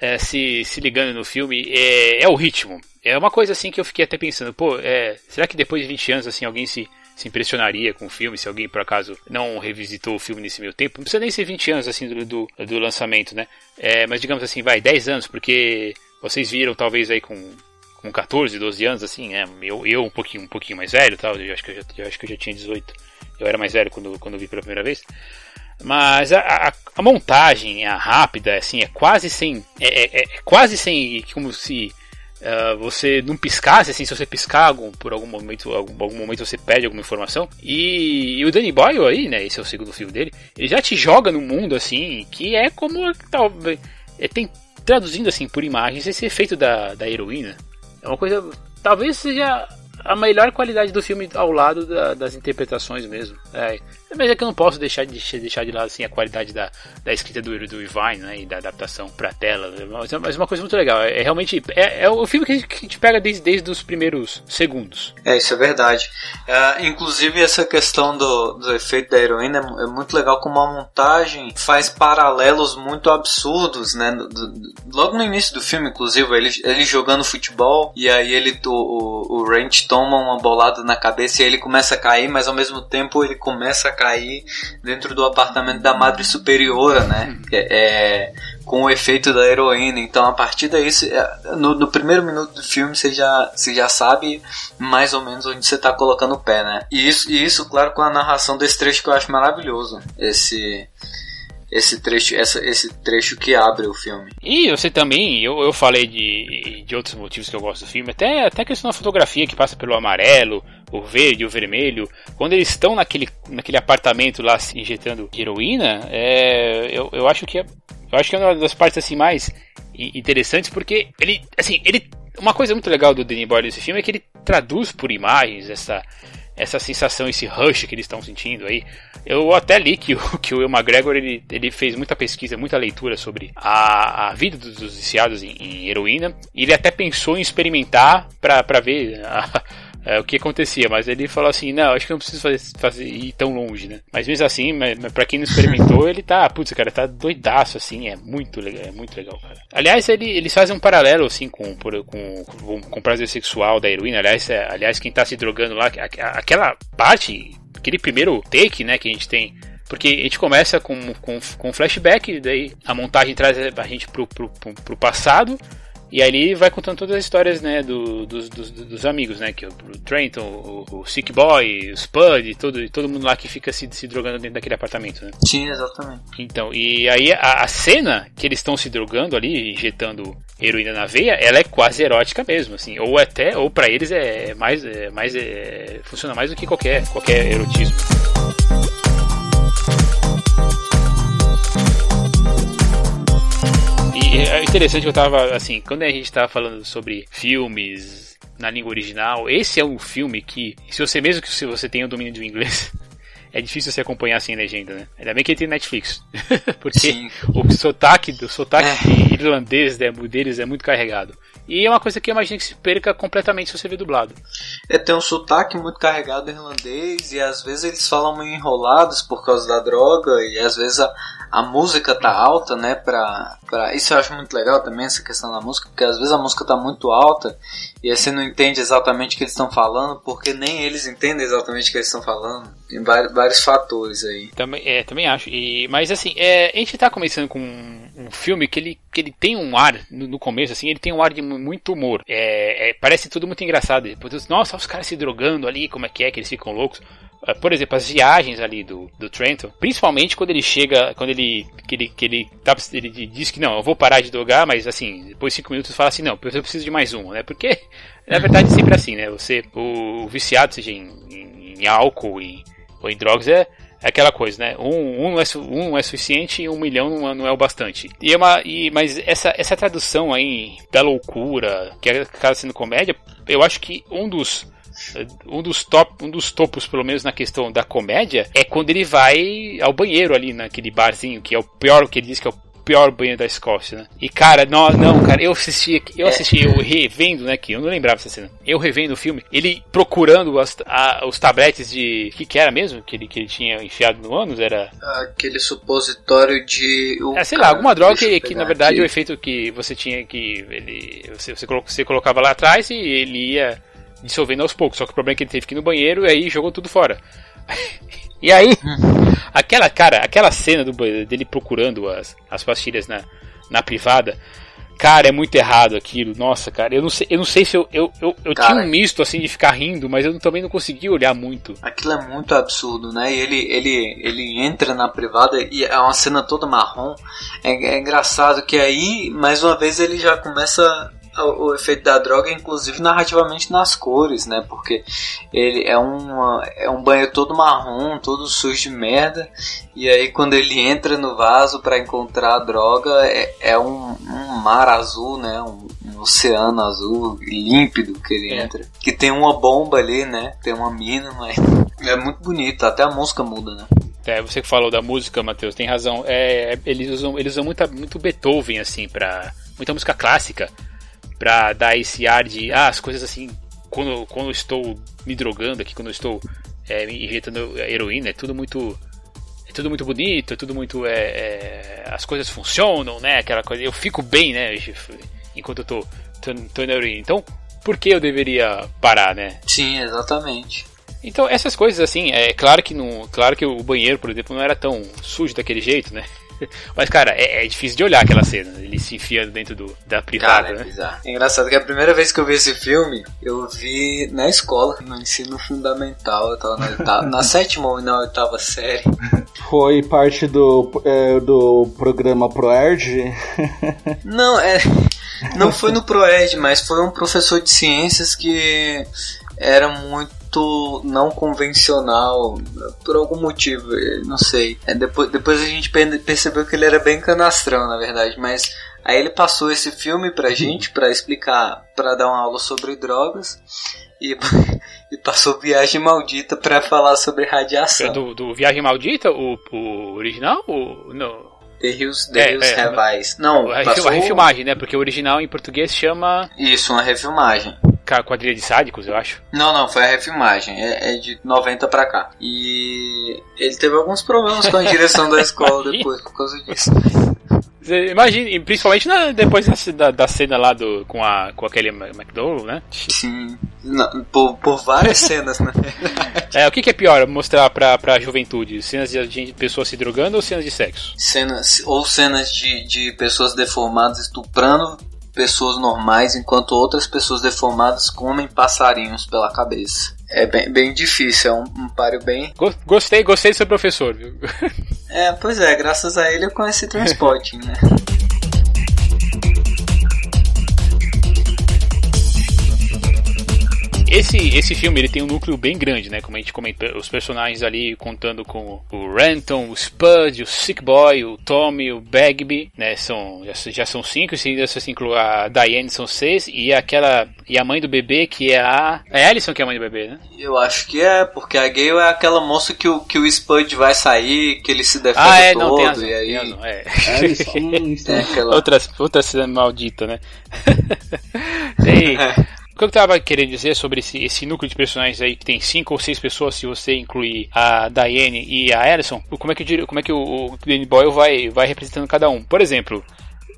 é, se, se ligando no filme é, é o ritmo. É uma coisa assim que eu fiquei até pensando, pô, é, será que depois de 20 anos assim alguém se se impressionaria com o filme, se alguém por acaso não revisitou o filme nesse meio tempo. Não precisa nem ser 20 anos assim do, do, do lançamento, né? É, mas digamos assim, vai, 10 anos, porque vocês viram talvez aí com, com 14, 12 anos, assim, é, eu, eu um pouquinho, um pouquinho mais velho, tal, eu acho que eu já, eu acho que eu já tinha 18. Eu era mais velho quando, quando vi pela primeira vez. Mas a, a, a montagem, a rápida, assim, é quase sem. É, é, é quase sem. Como se Uh, você não piscasse, assim, se você piscar algum, por algum momento, algum, algum, momento você perde alguma informação. E, e, o Danny Boyle aí, né, esse é o segundo filme dele, ele já te joga no mundo, assim, que é como, talvez, é, tem, traduzindo, assim, por imagens, esse efeito da, da heroína. É uma coisa, talvez seja a melhor qualidade do filme ao lado da, das interpretações mesmo. É, mas é que eu não posso deixar de, deixar de lado assim, a qualidade da, da escrita do, do Irvine né, e da adaptação pra tela. Mas é, é uma coisa muito legal. É, é realmente. É, é, o filme que a gente, pega desde, desde os primeiros segundos. É, isso é verdade. É, inclusive, essa questão do, do efeito da heroína é, muito legal como a montagem faz paralelos muito absurdos, né? Do, do, logo no início do filme, inclusive, ele, ele jogando futebol e aí ele o, o, Ranch toma uma bolada na cabeça e ele começa a cair, mas ao mesmo tempo ele começa a cair dentro do apartamento da Madre Superiora, né? É, é, com o efeito da heroína. Então, a partir daí, é, no, no, primeiro minuto do filme, você já, você já sabe mais ou menos onde você está colocando o pé, né? E isso, e isso, claro, com a narração desse trecho que eu acho maravilhoso. Esse esse trecho, essa, esse trecho que abre o filme. E você também, eu, eu falei de, de outros motivos que eu gosto do filme, até, até a questão da fotografia que passa pelo amarelo, o verde, o vermelho. Quando eles estão naquele, naquele apartamento lá se injetando heroína, é, eu, eu acho que é, eu acho que é uma das partes assim mais interessantes porque ele, assim, ele uma coisa muito legal do Danny Boyle nesse filme é que ele traduz por imagens essa essa sensação, esse rush que eles estão sentindo aí. Eu até li que o, que o Will McGregor ele, ele fez muita pesquisa, muita leitura sobre a, a vida dos, dos viciados em, em heroína. E ele até pensou em experimentar para ver a, é, o que acontecia, mas ele falou assim, não, acho que não preciso fazer, fazer ir tão longe, né? Mas mesmo assim, pra quem não experimentou, ele tá, putz, cara, tá doidaço, assim, é muito legal, é muito legal, cara. Aliás, ele, eles fazem um paralelo, assim, com, por, com, com, com prazer sexual da heroína, aliás, é, aliás, quem tá se drogando lá, aquela parte, aquele primeiro take, né, que a gente tem porque a gente começa com, com, com flashback, daí a montagem traz a gente pro, pro, pro, pro passado, e aí ele vai contando todas as histórias, né, do, dos, dos, dos, amigos, né, que é o Trenton, o, o Sick Boy, o Spud, todo, todo mundo lá que fica se, se drogando dentro daquele apartamento, né? Sim, exatamente. Então, e aí a, a cena que eles estão se drogando ali, injetando heroína na veia, ela é quase erótica mesmo, assim, ou até, ou para eles é mais, é mais, é, funciona mais do que qualquer, qualquer erotismo. É interessante que eu tava, assim, quando a gente tava falando sobre filmes na língua original, esse é um filme que, se você mesmo que se você tenha o domínio do inglês, é difícil você acompanhar sem legenda, né? Ainda bem que ele tem Netflix. Porque Sim. o sotaque, o sotaque é. irlandês né, deles é muito carregado. E é uma coisa que eu imagino que se perca completamente se você ver dublado. É, tem um sotaque muito carregado irlandês e às vezes eles falam meio enrolados por causa da droga e às vezes a, a música tá alta, né, pra, pra... Isso eu acho muito legal também, essa questão da música, porque às vezes a música tá muito alta e aí você não entende exatamente o que eles estão falando, porque nem eles entendem exatamente o que eles estão falando. Tem vários, fatores aí. Também, é, também acho. E, mas assim, é, a gente tá começando com um, um, filme que ele, que ele tem um ar, no, no, começo, assim, ele tem um ar de muito humor. É, é parece tudo muito engraçado. Depois, nossa, os caras se drogando ali, como é que é, que eles ficam loucos. eh, por exemplo, as viagens ali do, do Trenton, principalmente quando ele chega, quando ele que ele, que ele, tá, ele diz que não, eu vou parar de drogar, mas assim, depois de cinco minutos fala assim, não, eu preciso de mais um, né? Porque na verdade sempre assim, né? Você, o, o viciado, seja em, em, em álcool em, ou em drogas, é, é aquela coisa, né? Um, um, é, um é suficiente e um milhão não, não é o bastante. E é uma, e, mas essa, essa tradução aí da loucura, que acaba sendo comédia, eu acho que um dos um dos top, um dos topos, pelo menos na questão da comédia, é quando ele vai ao banheiro ali naquele barzinho, que é o pior que ele diz que é o pior banheiro da Escócia, né? E cara, não, não, cara, eu assisti, eu assisti, eu revendo, né, que eu não lembrava dessa cena. Eu revendo o filme, ele procurando as, a, os tabletes de, que que era mesmo, que ele, que ele tinha enfiado no ânus, era... Aquele supositório de... É, sei lá, alguma droga que, que na verdade aqui. o efeito que você tinha que, ele, você, você, você colocava lá atrás e ele ia dissolvendo aos poucos. Só que o problema é que ele teve que ir no banheiro e aí jogou tudo fora. e aí, aquela cara, aquela cena do, dele procurando as, as pastilhas na, na privada. Cara, é muito errado aquilo. Nossa, cara, eu não sei, eu não sei se eu. Eu, eu, eu cara, tinha um misto assim de ficar rindo, mas eu também não consegui olhar muito. Aquilo é muito absurdo, né? E ele, ele, ele entra na privada e é uma cena toda marrom. É, é engraçado que aí, mais uma vez, ele já começa o, efeito da droga, inclusive narrativamente nas cores, né? Porque ele é, uma, é um banho todo marrom, todo sujo de merda. E aí quando ele entra no vaso para encontrar a droga, é, é um, um, mar azul, né? Um, um, oceano azul límpido que ele é. entra. Que tem uma bomba ali, né? Tem uma mina, mas é muito bonito. Até a música muda, né? É, você que falou da música, Matheus, tem razão. É, eles usam, eles usam muita, muito Beethoven, assim, pra. Muita música clássica para dar esse ar de ah, as coisas assim, quando, quando eu estou me drogando aqui, quando eu estou é, injetando heroína, é tudo muito é tudo muito bonito, é tudo muito é, é, as coisas funcionam, né? Aquela coisa, eu fico bem, né? Enquanto eu tô tomando heroína. Então, por que eu deveria parar, né? Sim, exatamente. Então, essas coisas assim, é claro que não, claro que o banheiro, por exemplo, não era tão sujo daquele jeito, né? Mas, cara, é, é, difícil de olhar aquela cena, ele se enfiando dentro do, da privada, cara, é né? Bizarro. É engraçado que a primeira vez que eu vi esse filme, eu vi na escola, no ensino fundamental. Eu tava na, na sétima ou na oitava série. Foi parte do, é, do programa ProErd? Não, é. Não foi no ProErd, mas foi um professor de ciências que era muito muito não convencional por algum motivo, não sei. É, depois, depois a gente percebeu que ele era bem canastrão, na verdade, mas aí ele passou esse filme pra gente para explicar, para dar uma aula sobre drogas. E, e passou Viagem Maldita para falar sobre radiação. Do, do Viagem Maldita, o, o original? O, não. The Hills, The é, Hills é, Have Eyes. Não, a, passou... a refilmagem, né? Porque o original em português chama. Isso, uma refilmagem quadrilha de sádicos, eu acho. Não, não, foi a refilmagem. É, é, de 90 pra cá. E ele teve alguns problemas com a direção da escola depois por causa disso. Imagina, principalmente na, depois da, da, cena lá do, com, a, com aquele McDowell, né? Sim, Não, por, por várias cenas, né? É, o que, que, é pior, mostrar pra, pra juventude? Cenas de, de pessoas se drogando ou cenas de sexo? Cenas, ou cenas de, de pessoas deformadas estuprando pessoas normais, enquanto outras pessoas deformadas comem passarinhos pela cabeça. É bem, bem difícil, é um, um páreo bem. Gostei, gostei do seu professor, viu? é, pois é, graças a ele eu conheci Transporting, né? Esse, esse filme ele tem um núcleo bem grande, né? Como a gente comenta, os personagens ali contando com o Renton, o Spud, o Sick Boy, o Tommy, o Bagby, né? São, já, já são cinco, se ainda se inclui a Diane, são seis, e aquela. E a mãe do bebê, que é a. É a Alison que é a mãe do bebê, né? Eu acho que é, porque a Gale é aquela moça que o, que o Spud vai sair, que ele se defende ah, é, todo, não, tem razão, e aí. Tem razão, é. é aquela... outra, outra cena maldita, né? tem. O que eu estava querendo dizer sobre esse, esse núcleo de personagens aí que tem cinco ou seis pessoas, se você incluir a Diane e a Alison, como é que, como é que o, o Danny Boyle vai, vai representando cada um? Por exemplo,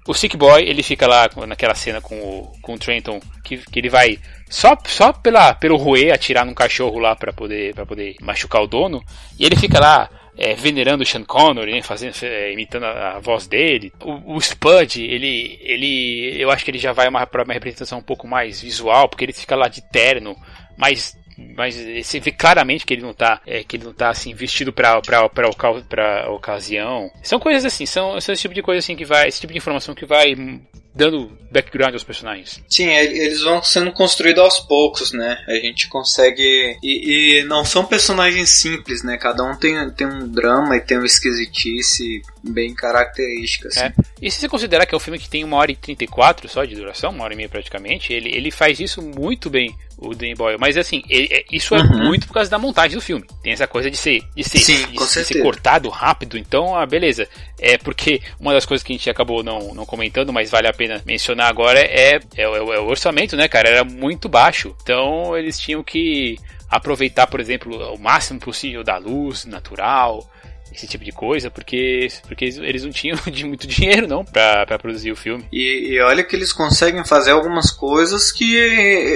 o Sick Boy, ele fica lá naquela cena com o, com o Trenton, que, que ele vai só, só pela, pelo roer atirar num cachorro lá para poder, poder machucar o dono, e ele fica lá é, venerando o Sean Connery, né, fazendo, é, imitando a, a, voz dele. O, o, Spud, ele, ele, eu acho que ele já vai para uma representação um pouco mais visual, porque ele fica lá de terno, mais mas você vê claramente que ele não tá, é, que ele não tá assim vestido pra, pra, pra ocasião. São coisas assim, são, são esse tipo de coisa assim que vai, esse tipo de informação que vai dando background aos personagens. Sim, é, eles vão sendo construídos aos poucos, né? A gente consegue. E, e, não são personagens simples, né? Cada um tem, tem um drama e tem uma esquisitice bem característica. Assim. É. E se você considerar que é um filme que tem uma hora e 34 só de duração, uma hora e meia praticamente, ele, ele faz isso muito bem o Danny Boyle. Mas assim, ele, é, isso é uhum. muito por causa da montagem do filme. Tem essa coisa de ser, de ser, Sim, de, de ser cortado rápido. Então, ah, beleza. É porque uma das coisas que a gente acabou não, não comentando, mas vale a pena mencionar agora, é, é, é, é o orçamento, né, cara? Era muito baixo. Então, eles tinham que aproveitar, por exemplo, o máximo possível da luz natural esse tipo de coisa, porque, porque eles não tinham de muito dinheiro não pra, pra produzir o filme. E, e olha que eles conseguem fazer algumas coisas que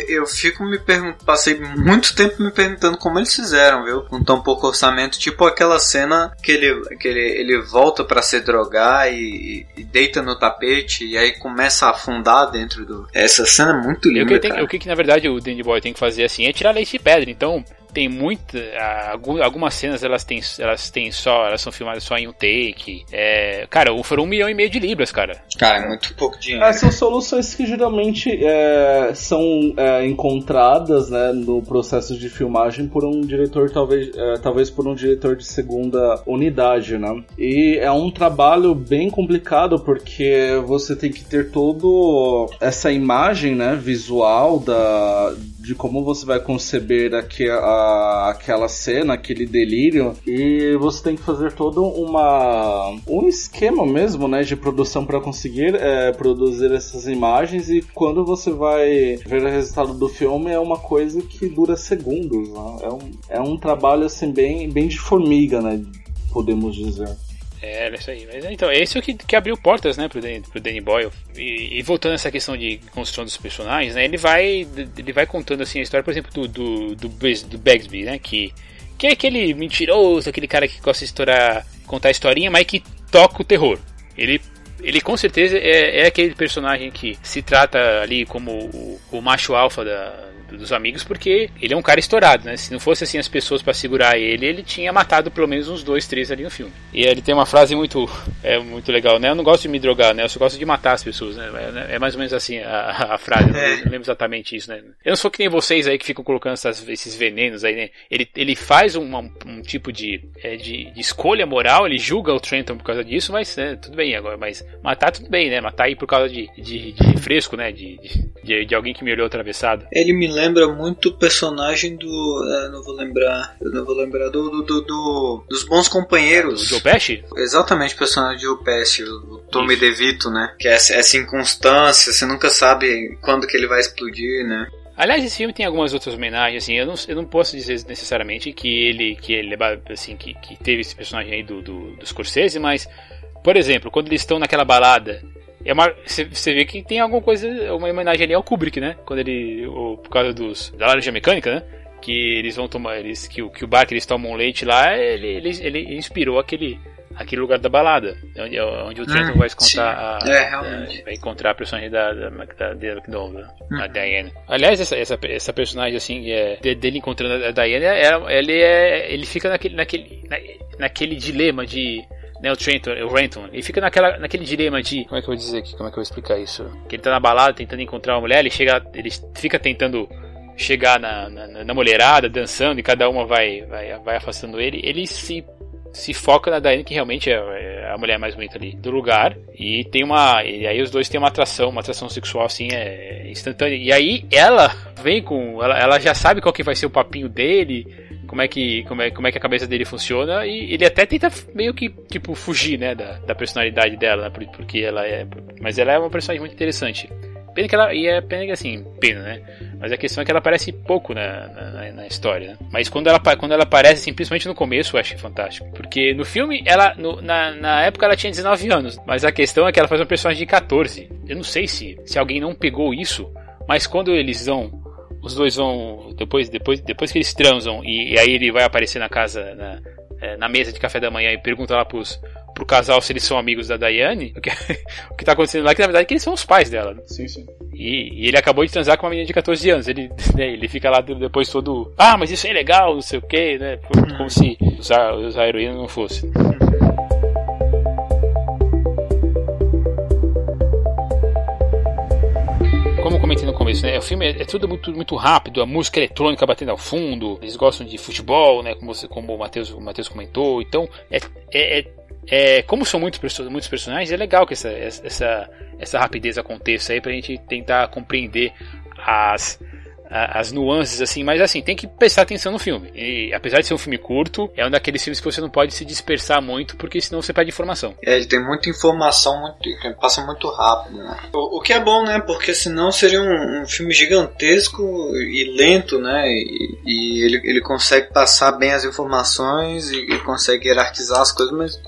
eu fico me perguntando, passei muito tempo me perguntando como eles fizeram, viu? Com tão pouco orçamento, tipo aquela cena que ele, que ele, ele volta para se drogar e, e, deita no tapete e aí começa a afundar dentro do. Essa cena é muito linda. o que, tem, o que, na verdade o Dandy Boy tem que fazer assim é tirar leite de pedra, então tem muita algumas cenas elas têm elas têm só elas são filmadas só em um take. É, cara foram um milhão e meio de libras cara. Cara é muito pouco dinheiro. Essas são soluções que geralmente é, são é, encontradas né, no processo de filmagem por um diretor talvez é, talvez por um diretor de segunda unidade né? E é um trabalho bem complicado porque você tem que ter todo essa imagem né visual da de como você vai conceber aqui a, aquela cena, aquele delírio, e você tem que fazer todo uma um esquema mesmo, né, de produção para conseguir é, produzir essas imagens e quando você vai ver o resultado do filme é uma coisa que dura segundos, né? é, um, é um trabalho assim bem bem de formiga, né, podemos dizer. É, é isso aí. Mas, então, esse é o que, que abriu portas, né, pro Danny, pro Danny Boyle. E, e, voltando a essa questão de construção dos personagens, né, ele vai, ele vai contando, assim, a história, por exemplo, do, do, do, do Bagsby, né, que, que é aquele mentiroso, aquele cara que gosta de estourar, contar historinha, mas que toca o terror. Ele ele com certeza é, é, aquele personagem que se trata ali como o, o macho alfa da, dos amigos, porque ele é um cara estourado, né? Se não fosse assim as pessoas para segurar ele, ele tinha matado pelo menos uns dois, três ali no filme. E ele tem uma frase muito, é muito legal, né? Eu não gosto de me drogar, né? Eu só gosto de matar as pessoas, né? É, é mais ou menos assim a, a frase, é. não lembro exatamente isso, né? Eu não sou que nem vocês aí que ficam colocando essas, esses venenos aí, né? Ele, ele faz uma, um tipo de, é, de, de, escolha moral, ele julga o Trenton por causa disso, mas né, tudo bem agora, mas matar tudo bem, né? Matar aí por causa de, de, de fresco, né? De, de, de, alguém que me olhou atravessado. Ele me lembra muito o personagem do. É, não vou lembrar. Eu não vou lembrar do. do, do, do dos bons companheiros. Do Pesci? Exatamente, o personagem de Joe Pesci, o Tommy Isso. DeVito, né? Que é essa inconstância, você nunca sabe quando que ele vai explodir, né? Aliás, esse filme tem algumas outras homenagens, assim, eu não, eu não posso dizer necessariamente que ele, que ele assim, que, que teve esse personagem aí do, do, do Scorsese, mas, por exemplo, quando eles estão naquela balada é uma, você vê que tem alguma coisa, uma homenagem ali ao Kubrick, né? Quando ele, o, por causa dos, da laranja mecânica, né? Que eles vão tomar, eles, que, que o bar que eles tomam leite lá, ele, ele, ele inspirou aquele, aquele lugar da balada, onde, onde o Trenton hum, vai encontrar a, é, a, vai encontrar a personagem da, da, da, da McDonald, hum. a Diane. Aliás, essa, essa, essa personagem assim, é, dele encontrando a Diane, é, ele é, ele fica naquele, naquele, naquele dilema de né, o Trenton, o Renton, ele fica naquela, naquele dilema de, como é que eu vou dizer aqui, como é que eu vou explicar isso? Que ele tá na balada tentando encontrar uma mulher, ele chega, ele fica tentando chegar na, na, na mulherada, dançando, e cada uma vai, vai, vai afastando ele, ele se se foca na Diane, que realmente é, é a mulher mais bonita ali do lugar. E tem uma. E aí os dois têm uma atração, uma atração sexual assim, é instantânea. E aí ela vem com. Ela, ela já sabe qual que vai ser o papinho dele como é que como é, como é que a cabeça dele funciona e ele até tenta meio que tipo fugir, né, da, da personalidade dela, né, porque ela é, mas ela é uma personagem muito interessante. Pena que ela e é pena que assim, pena, né? Mas a questão é que ela aparece pouco na, na, na história, né? Mas quando ela, quando ela aparece, assim, principalmente no começo, eu acho fantástico. Porque no filme, ela, no, na, na época ela tinha 19 anos, mas a questão é que ela faz um personagem de 14. Eu não sei se, se alguém não pegou isso, mas quando eles vão os dois vão depois depois depois que eles transam e, e aí ele vai aparecer na casa na, é, na mesa de café da manhã e pergunta lá pros, pro casal se eles são amigos da Diane, o que, o que tá acontecendo lá é que na verdade é que eles são os pais dela. Né? Sim, sim. E, e, ele acabou de transar com uma menina de 14 anos. Ele, né, ele fica lá depois todo. Ah, mas isso é legal, não sei o que, né? Como se usar, usar a heroína não fosse. Comentei no começo, né? O filme é, é, tudo muito, muito rápido, a música eletrônica batendo ao fundo, eles gostam de futebol, né? Como, você, como o Matheus comentou. Então, é, é, é, é, como são muitos, muitos personagens, é legal que essa, essa, essa rapidez aconteça aí pra gente tentar compreender as as nuances, assim, mas assim, tem que prestar atenção no filme. E apesar de ser um filme curto, é um daqueles filmes que você não pode se dispersar muito, porque senão você perde informação. É, ele tem muita informação, muito, passa muito rápido, né? O, o, que é bom, né? Porque senão seria um, um filme gigantesco e lento, né? E, e, ele, ele consegue passar bem as informações e, e consegue hierarquizar as coisas, mas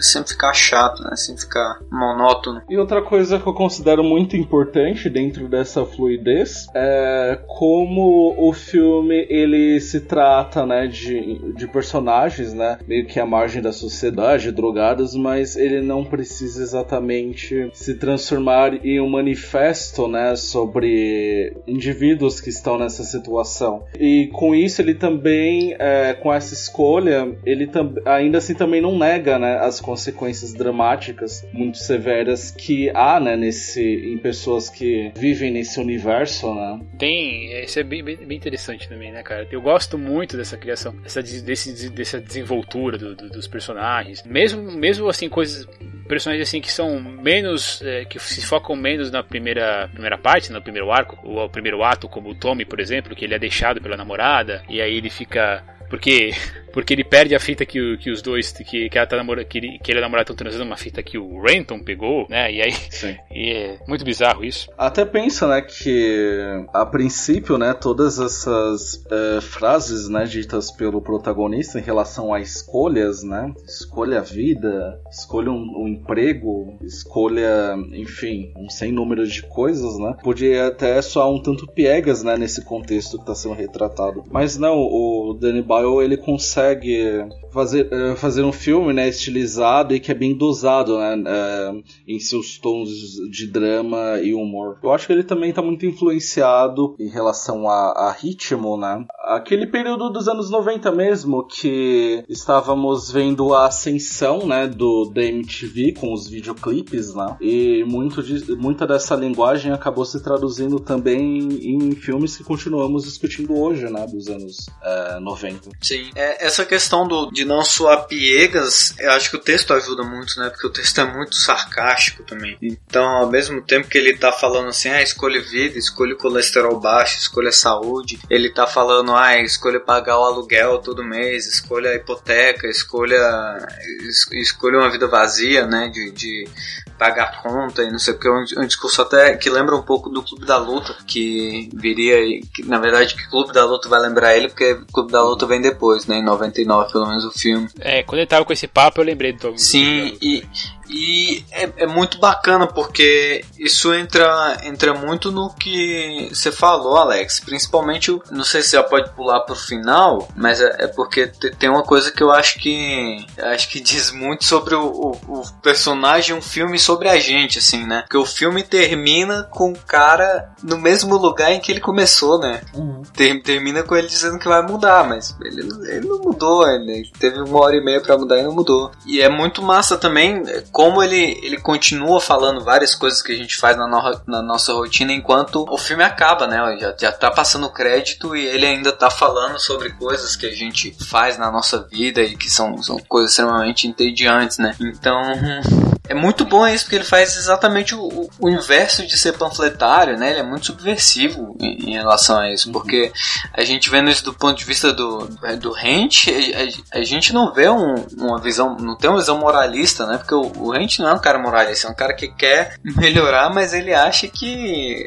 sempre ficar chato, né? Sempre ficar monótono. E outra coisa que eu considero muito importante dentro dessa fluidez é como como o filme ele se trata, né, de, de personagens, né, meio que à margem da sociedade, drogados, mas ele não precisa exatamente se transformar em um manifesto, né, sobre indivíduos que estão nessa situação. E com isso ele também, é, com essa escolha, ele ainda assim também não nega, né, as consequências dramáticas muito severas que há, né, nesse em pessoas que vivem nesse universo, né. Tem isso é bem, bem, bem, interessante também, né, cara? Eu gosto muito dessa criação, dessa, desse, dessa desenvoltura do, do, dos personagens. Mesmo, mesmo assim, coisas. Personagens assim que são menos. É, que se focam menos na primeira, primeira parte, no primeiro arco, ou o primeiro ato, como o Tommy, por exemplo, que ele é deixado pela namorada, e aí ele fica porque, porque ele perde a fita que, que os dois, que, que, ela tá namorando, que, ele, que ele e a namorada estão transando uma fita que o Renton pegou, né? E aí. Sim. E é muito bizarro isso. Até pensa, né, que a princípio, né, todas essas é, frases, né, ditas pelo protagonista em relação a escolhas, né? Escolha a vida, escolha um, um emprego, escolha, enfim, um sem número de coisas, né? Podia até soar um tanto piegas, né, nesse contexto que está sendo retratado. Mas não, o Danny Boyle ele consegue fazer, uh, fazer um filme né, estilizado e que é bem dosado né, uh, em seus tons de drama e humor. Eu acho que ele também está muito influenciado em relação a, a, ritmo, né? Aquele período dos anos 90 mesmo, que estávamos vendo a ascensão né, do, da MTV com os videoclipes, né? E muito de, muita dessa linguagem acabou se traduzindo também em filmes que continuamos discutindo hoje, né? Dos anos uh, 90. Sim, é, essa questão do, de não soar piegas, eu acho que o texto ajuda muito, né? Porque o texto é muito sarcástico também. Então, ao mesmo tempo que ele tá falando assim, ah, escolha vida, escolha colesterol baixo, escolha saúde, ele tá falando, ah, escolha pagar o aluguel todo mês, escolha a hipoteca, escolha, es, escolha uma vida vazia, né? De, de pagar conta e não sei o que, um, um discurso até que lembra um pouco do Clube da Luta, que viria, que, na verdade, que Clube da Luta vai lembrar ele, porque Clube da Luta vem depois, né, em 99, pelo menos o filme. É, quando ele tava com esse papo, eu lembrei do Sim, e, e é, é, muito bacana porque isso entra, entra muito no que você falou, Alex. Principalmente, não sei se já pode pular pro final, mas é, é porque tem uma coisa que eu acho que acho que diz muito sobre o, o, o, personagem, um filme sobre a gente, assim, né? Porque o filme termina com o cara no mesmo lugar em que ele começou, né? Uhum. Ter, termina com ele dizendo que vai mudar, mas ele, ele não mudou, ele teve uma hora e meia para mudar e não mudou. E é muito massa também como ele, ele continua falando várias coisas que a gente faz na, no, na nossa rotina enquanto o filme acaba, né? Já, já tá passando crédito e ele ainda tá falando sobre coisas que a gente faz na nossa vida e que são, são coisas extremamente entediantes, né? Então. É muito bom isso, porque ele faz exatamente o, o, inverso de ser panfletário, né? Ele é muito subversivo em, em relação a isso, uhum. porque a gente vendo isso do ponto de vista do, do Rent, a, a, a, gente não vê um, uma visão, não tem uma visão moralista, né? Porque o, o Rent não é um cara moralista, é um cara que quer melhorar, mas ele acha que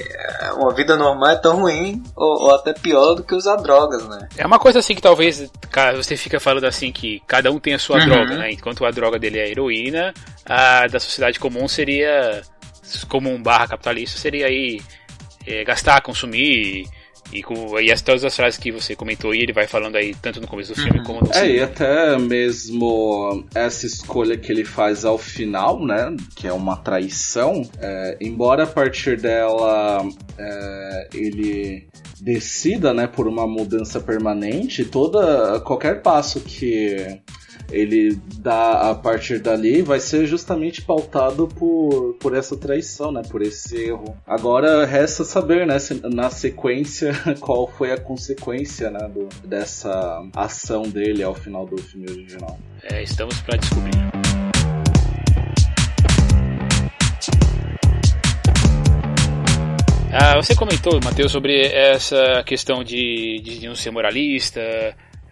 uma vida normal é tão ruim ou, ou até pior do que usar drogas, né? É uma coisa assim que talvez você fica falando assim que cada um tem a sua uhum. droga, né? Enquanto a droga dele é a heroína, a da sociedade comum seria comum barra capitalista seria aí é, gastar, consumir E, com, e as, todas as frases que você comentou e ele vai falando aí, tanto no começo do filme como no É, e até mesmo essa escolha que ele faz ao final, né? Que é uma traição, é, embora a partir dela é, ele decida, né, por uma mudança permanente, toda qualquer passo que ele dá a partir dali vai ser justamente pautado por, por essa traição, né? Por esse erro. Agora resta saber, né? Na sequência, qual foi a consequência, né? Do, dessa ação dele ao final do filme original. É, estamos para descobrir. Ah, você comentou, Matheus, sobre essa questão de, de não ser moralista,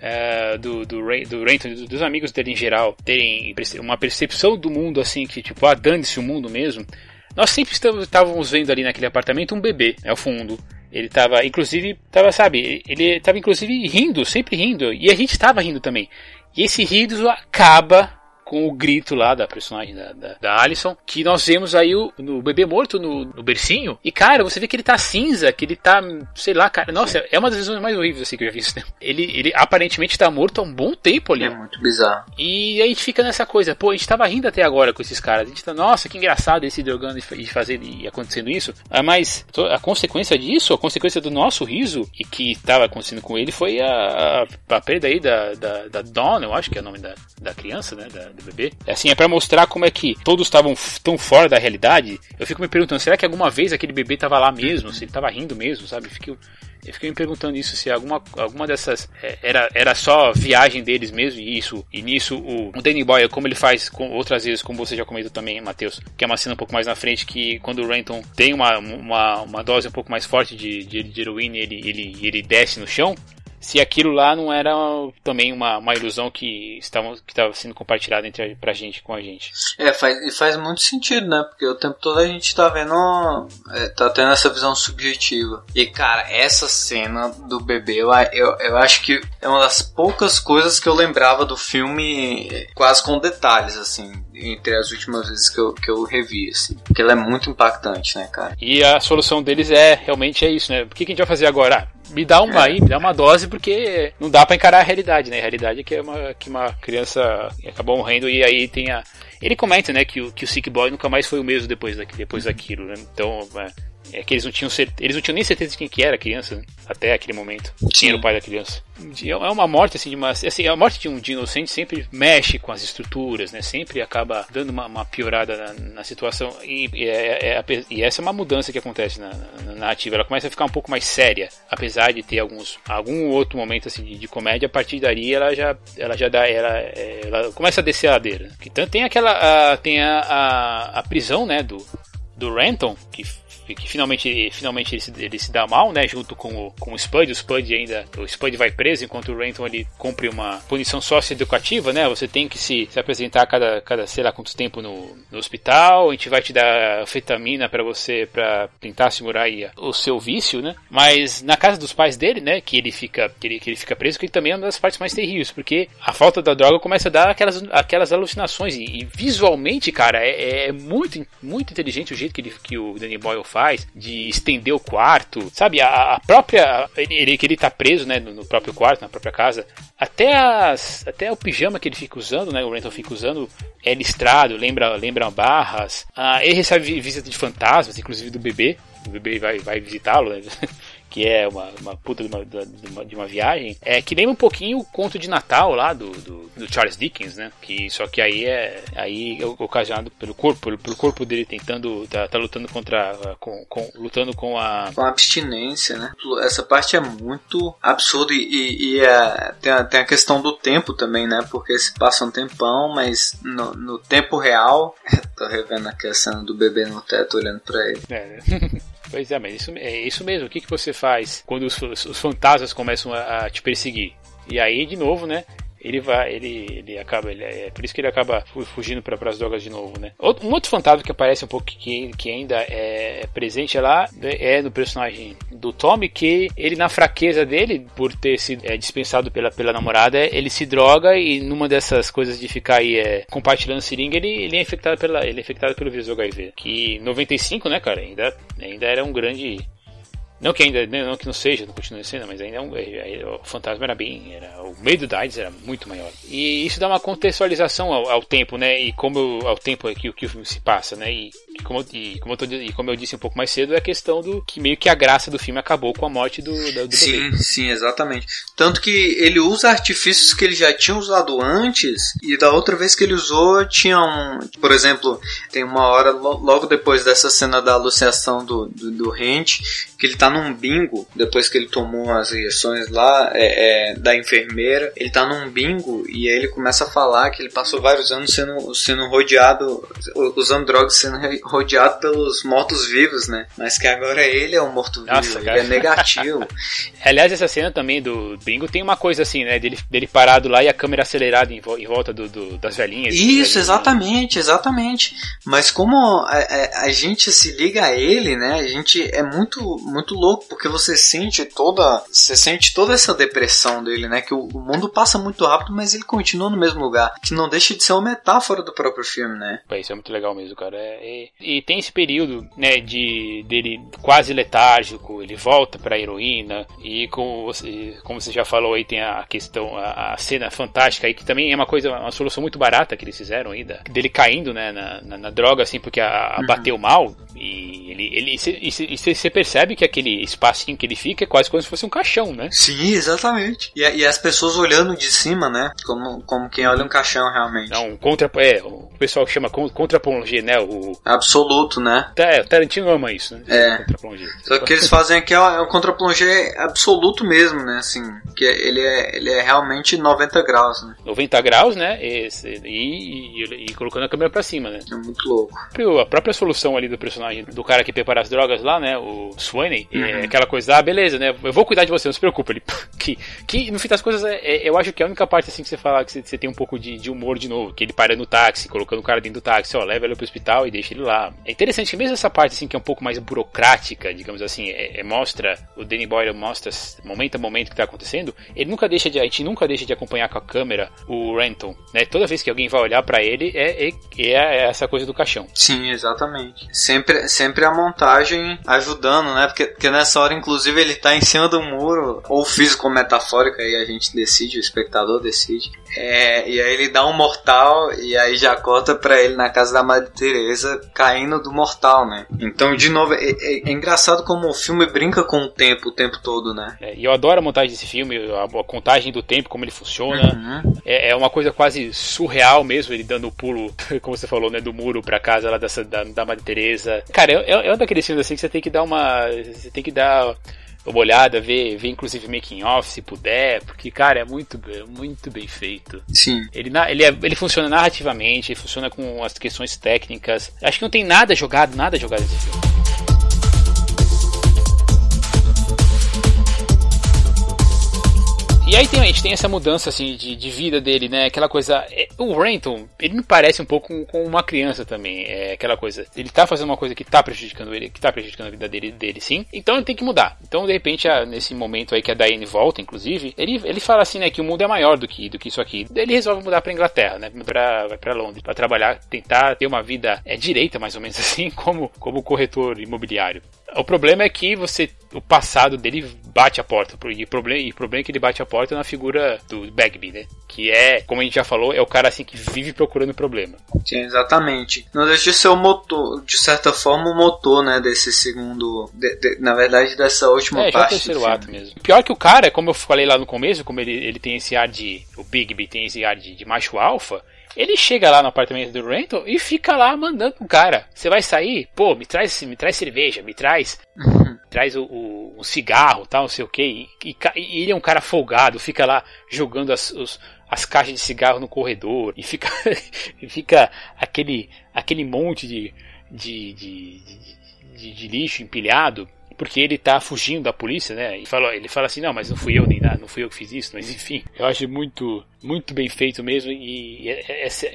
é, do, do, do Renton, dos amigos dele em geral, terem uma percepção do mundo assim, que tipo, ah, dane-se o mundo mesmo. Nós sempre estávamos vendo ali naquele apartamento um bebê, ao fundo. Ele estava, inclusive, estava, sabe, ele estava inclusive rindo, sempre rindo, e a gente estava rindo também. E esse riso acaba com o grito lá da personagem da, da, da Alison, que nós vemos aí o, no bebê morto no, no, bercinho. E cara, você vê que ele tá cinza, que ele tá, sei lá, cara. Nossa, é uma das visões mais horríveis assim que eu já vi isso. Né? Ele, ele aparentemente tá morto há um bom tempo ali. É muito bizarro. E aí a gente fica nessa coisa, pô, a gente tava rindo até agora com esses caras. A gente tá, nossa, que engraçado esse drogando e fazer e acontecendo isso. Ah, mas a consequência disso, a consequência do nosso riso e que tava acontecendo com ele foi a, a, a perda aí da, da, da Dawn, eu acho que é o nome da, da criança, né? Da, bebê. É assim, é para mostrar como é que todos estavam tão fora da realidade. Eu fico me perguntando, será que alguma vez aquele bebê tava lá mesmo? Se ele tava rindo mesmo, sabe? Fico, eu fiquei me perguntando isso, se alguma, alguma dessas é, era, era só viagem deles mesmo, e isso, e nisso o, o Danny Boyle, como ele faz com outras vezes, como você já comentou também, Matheus, que é uma cena um pouco mais na frente, que quando o Renton tem uma, uma, uma dose um pouco mais forte de, de, de heroína ele, ele, ele desce no chão, se aquilo lá não era também uma, uma ilusão que estava que estava sendo compartilhada entre pra gente com a gente. É, faz, faz muito sentido, né? Porque o tempo todo a gente tá vendo. É, tá tendo essa visão subjetiva. E cara, essa cena do bebê, eu, eu, eu acho que é uma das poucas coisas que eu lembrava do filme quase com detalhes, assim entre as últimas vezes que eu, que eu revi, assim. Porque ela é muito impactante, né, cara? E a solução deles é realmente é isso, né? O que, que a gente vai fazer agora? Ah, me dá uma aí, me dá uma dose, porque não dá para encarar a realidade, né? A realidade é que, é uma, que uma criança acabou morrendo e aí tem a. Ele comenta, né, que o, que o Sick Boy nunca mais foi o mesmo depois, daqui, depois daquilo, né? Então, é, é que eles não tinham eles não tinham nem certeza de quem que era a criança, né? até aquele momento. Quem era o pai da criança. É uma morte assim de uma, assim, a morte de um, de inocente sempre mexe com as estruturas, né? Sempre acaba dando uma, uma piorada na, na, situação e, e, é, é, e, essa é uma mudança que acontece na, na, narrativa. Ela começa a ficar um pouco mais séria, apesar de ter alguns algum outro momento assim de, de comédia. A partir daí ela já ela já dá ela, ela começa a descer a ladeira. Então tem aquela a, tem a, a, a prisão, né? Do do Renton que que finalmente, finalmente ele, se, ele se dá mal, né? Junto com o, com o Spud. O Spud ainda. O Spud vai preso enquanto o Renton ele cumpre uma punição socioeducativa, né? Você tem que se, se apresentar a cada, cada sei lá quanto tempo no, no hospital. A gente vai te dar fetamina para você para tentar segurar aí o seu vício, né? Mas na casa dos pais dele, né? Que ele fica, que ele, que ele fica preso, que também é uma das partes mais terríveis, porque a falta da droga começa a dar aquelas, aquelas alucinações. E, e visualmente, cara, é, é, muito, muito inteligente o jeito que, ele, que o Danny Boyle faz, de estender o quarto, sabe? A, a própria. Ele, que ele tá preso, né? No, próprio quarto, na própria casa. Até, as, até o pijama que ele fica usando, né? O Renton fica usando é listrado, lembra, lembra barras. Ah, ele recebe visita de fantasmas, inclusive do bebê. O bebê vai, vai visitá-lo, né? que é uma, uma puta de uma, de uma, de uma viagem, é que lembra um pouquinho o conto de Natal lá do, do, do, Charles Dickens, né? Que só que aí é aí é ocasionado pelo corpo, pelo, pelo corpo dele tentando tá, tá lutando contra com, com, lutando com a com a abstinência, né? Essa parte é muito absurda e, e, é, tem, a, tem a questão do tempo também, né? Porque se passa um tempão, mas no, no tempo real, tô revendo aqui a cena do bebê no teto olhando para ele. É. Pois é, mas isso, é isso mesmo. O que, que você faz quando os, os fantasmas começam a, a te perseguir? E aí, de novo, né? Ele vai, ele, ele acaba, ele, é por isso que ele acaba fugindo para as drogas de novo, né? Outro, um outro fantasma que aparece um pouco que, que ainda é presente lá é no personagem do Tommy, que ele na fraqueza dele, por ter sido é, dispensado pela, pela namorada, ele se droga e numa dessas coisas de ficar aí é, compartilhando seringa, ele, ele é infectado pela, ele é infectado pelo vírus HIV. Que 95, né, cara, ainda, ainda era um grande Não que ainda, não que não seja, não continue sendo, mas ainda é é, é, o fantasma era bem, era, o medo da AIDS era muito maior. E isso dá uma contextualização ao, ao tempo, né? E como ao tempo que, que o filme se passa, né? E, como, e, como eu tô, e como eu disse um pouco mais cedo, é a questão do que meio que a graça do filme acabou com a morte do, do, do sim, bebê. Sim, exatamente. Tanto que ele usa artifícios que ele já tinha usado antes, e da outra vez que ele usou, tinha um. Por exemplo, tem uma hora logo depois dessa cena da alucinação do, do, do que ele tá num bingo, depois que ele tomou as injeções lá é, é, da enfermeira, ele tá num bingo e aí ele começa a falar que ele passou vários anos sendo, sendo rodeado, usando drogas, sendo rodeado pelos mortos-vivos, né? Mas que agora ele é um morto-vivo, ele é negativo. Aliás, essa cena também do bingo tem uma coisa assim, né? Dele, dele parado lá e a câmera acelerada em, em volta do, do, das velhinhas. Isso, velhinhas, exatamente, né? exatamente. Mas como a, a, a gente se liga a ele, né? A gente é muito muito louco, porque você sente toda. Você sente toda essa depressão dele, né? Que o, o mundo passa muito rápido, mas ele continua no mesmo lugar. Que não deixa de ser uma metáfora do próprio filme, né? Isso é muito legal mesmo, cara. É, e, e, tem esse período, né, de dele quase letárgico, ele volta pra heroína, e como você, como você já falou aí, tem a questão, a, a cena fantástica aí, que também é uma coisa, uma solução muito barata que eles fizeram aí, da, dele caindo, né, na, na, na droga, assim, porque a, a uhum. bateu mal, e ele, ele e você percebe que aquele espacinho que ele fica é quase como se fosse um caixão, né? Sim, exatamente. E, e as pessoas olhando de cima, né? Como, como quem olha um caixão realmente. Não, contra, é, o pessoal chama contra plongé, né? O absoluto, né? É, o Tarantino ama isso, né? É. Só que eles fazem aqui é um contra plongé absoluto mesmo, né? Assim, que ele é, ele é realmente 90 graus, né? 90 graus, né? E, e, e colocando a câmera pra cima, né? É muito louco. A própria solução ali do personagem do cara que prepara as drogas lá, né? O Swaney, é uhum. é aquela coisa, ah, beleza, né? Eu vou cuidar de você, não se preocupe. Ele, que, que no fim das coisas, é, é, eu acho que é a única parte assim que você fala que você, você tem um pouco de, de, humor de novo, que ele para no táxi, colocando o cara dentro do táxi, ó, leva ele pro hospital e deixa ele lá. É interessante que mesmo essa parte assim que é um pouco mais burocrática, digamos assim, é, é mostra, o Danny Boyle mostra momento a momento que tá acontecendo, ele nunca deixa de, a gente nunca deixa de acompanhar com a câmera o Renton, né? Toda vez que alguém vai olhar para ele, é, é, é, essa coisa do caixão. Sim, exatamente. Sempre, sempre a montagem ajudando, né? Porque, porque nessa hora, inclusive, ele tá em cima do muro, ou físico ou metafórico, aí a gente decide, o espectador decide. É, e aí ele dá um mortal e aí já corta pra ele na casa da Madre Teresa caindo do mortal, né? Então, de novo, é, é, é engraçado como o filme brinca com o tempo o tempo todo, né? É, e eu adoro a montagem desse filme, a, a contagem do tempo, como ele funciona. Uhum. É, é, uma coisa quase surreal mesmo, ele dando o pulo, como você falou, né, do muro pra casa lá dessa, da, da Madre Teresa. Cara, é, é um daqueles filmes assim que você tem que dar uma. Você tem que dar uma olhada, ver, ver inclusive making off se puder, porque cara, é muito, muito bem feito. Sim. Ele, ele, é, ele funciona narrativamente, ele funciona com as questões técnicas. Acho que não tem nada jogado, nada jogado nesse filme. E aí tem, a gente tem essa mudança assim de, de vida dele, né? Aquela coisa. É, o Renton, ele me parece um pouco com, uma criança também. É aquela coisa. Ele tá fazendo uma coisa que tá prejudicando ele, que tá prejudicando a vida dele, dele sim. Então ele tem que mudar. Então, de repente, nesse momento aí que a Diane volta, inclusive, ele, ele fala assim, né, que o mundo é maior do que, do que isso aqui. Ele resolve mudar pra Inglaterra, né? Pra, vai pra Londres, pra trabalhar, tentar ter uma vida é, direita, mais ou menos assim, como, como corretor imobiliário. O problema é que você o passado dele bate a porta. E o problema, e o problema é que ele bate a porta na figura do Bagby, né? Que é, como a gente já falou, é o cara assim que vive procurando problema. Sim, exatamente. Não deixa de ser o motor, de certa forma, o motor, né? Desse segundo. De, de, na verdade, dessa última é, parte. É, o terceiro ato mesmo. Pior que o cara, como eu falei lá no começo, como ele, ele tem esse ar de. O Bigby tem esse ar de, de macho alfa ele chega lá no apartamento do Renton e fica lá mandando o cara. Você vai sair? Pô, me traz, me traz cerveja, me traz. traz o, o, o, cigarro, tal, não sei o que. E, e, ele é um cara folgado, fica lá jogando as, os, as caixas de cigarro no corredor e fica, e fica aquele, aquele monte de, de, de, de, de lixo empilhado porque ele tá fugindo da polícia, né? E fala, ele fala assim, não, mas não fui eu nem nada, não fui eu que fiz isso, mas enfim, eu acho muito muito bem feito mesmo e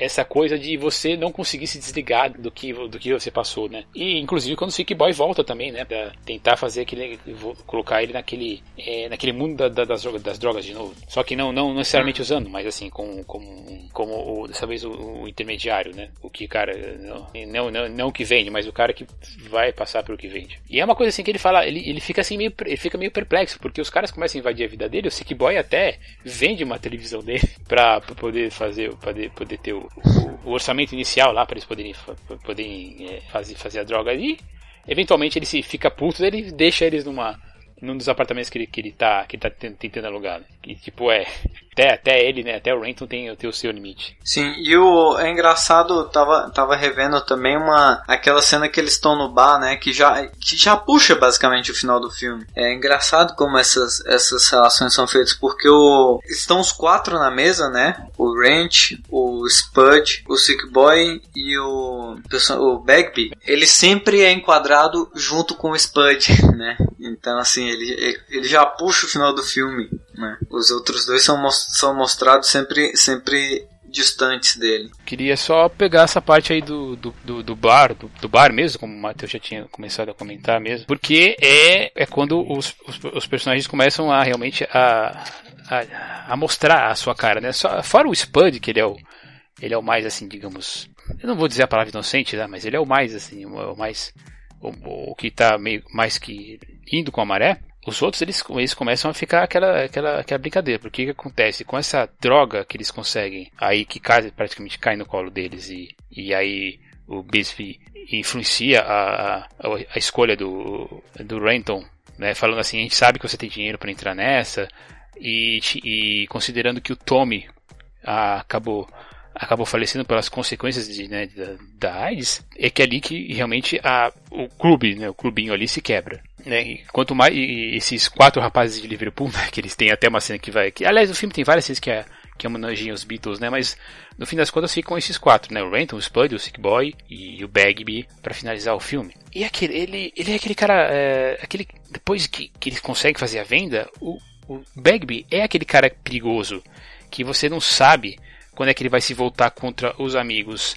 essa, coisa de você não conseguir se desligar do que, do que você passou, né? E inclusive quando o Sick Boy volta também, né? Pra tentar fazer aquele. colocar ele naquele. É, naquele mundo da, da, das, drogas, das drogas de novo. Só que não, não necessariamente usando, mas assim, como, como, como o, dessa vez o, o, intermediário, né? O que, cara, não, não, não, não que vende, mas o cara que vai passar pelo que vende. E é uma coisa assim que ele fala fala, ele, ele fica assim meio, ele fica meio perplexo, porque os caras começam a invadir a vida dele, o Sick Boy até vende uma televisão dele pra, pra poder fazer, poder, poder ter o, o, o orçamento inicial lá para eles poderem, poderem é, fazer, fazer a droga ali. Eventualmente ele se fica puto, ele deixa eles numa num dos apartamentos que ele, que ele tá que ele tá tentando alugar. Né? Que tipo é até, até ele, né? Até o Renton tem, tem o seu limite. Sim, e o é engraçado, tava, tava revendo também uma aquela cena que eles estão no bar, né? Que já, que já puxa basicamente o final do filme. É engraçado como essas, essas relações são feitas, porque o, estão os quatro na mesa, né? O Ranch, o Spud, o Sick Boy e o, o Bagby. Ele sempre é enquadrado junto com o Spud, né? Então, assim, ele, ele já puxa o final do filme, né? Os outros dois são são mostrados sempre, sempre distantes dele. Queria só pegar essa parte aí do, do, do, do bar, do, do, bar mesmo, como o Matheus já tinha começado a comentar mesmo, porque é, é quando os, os, os personagens começam a realmente a, a, a, mostrar a sua cara, né? Só, fora o Spud, que ele é o, ele é o mais assim, digamos, eu não vou dizer a palavra inocente, né? Mas ele é o mais assim, o, o mais o, o que está meio mais que indo com a maré. Os outros eles, eles começam a ficar aquela, aquela, aquela brincadeira. Porque o que acontece? Com essa droga que eles conseguem, aí que cai, praticamente cai no colo deles, e, e aí o Bisbee influencia a, a, a escolha do, do Renton, né, falando assim: a gente sabe que você tem dinheiro para entrar nessa, e, e considerando que o Tommy ah, acabou acabou falecendo pelas consequências de, né, da, da, AIDS, é que é ali que realmente a, o clube, né, o clubinho ali se quebra. Né? E quanto mais e esses quatro rapazes de Liverpool, né, que eles têm até uma cena que vai. Que, aliás, o filme tem várias cenas que é que homenageiam os Beatles, né? Mas no fim das contas ficam esses quatro, né? O Renton, o Spud, o Sick Boy e o Bagby para finalizar o filme. E aquele, ele, ele é aquele cara, é, aquele depois que, que eles conseguem fazer a venda, o, o Bagby é aquele cara perigoso que você não sabe quando é que ele vai se voltar contra os amigos.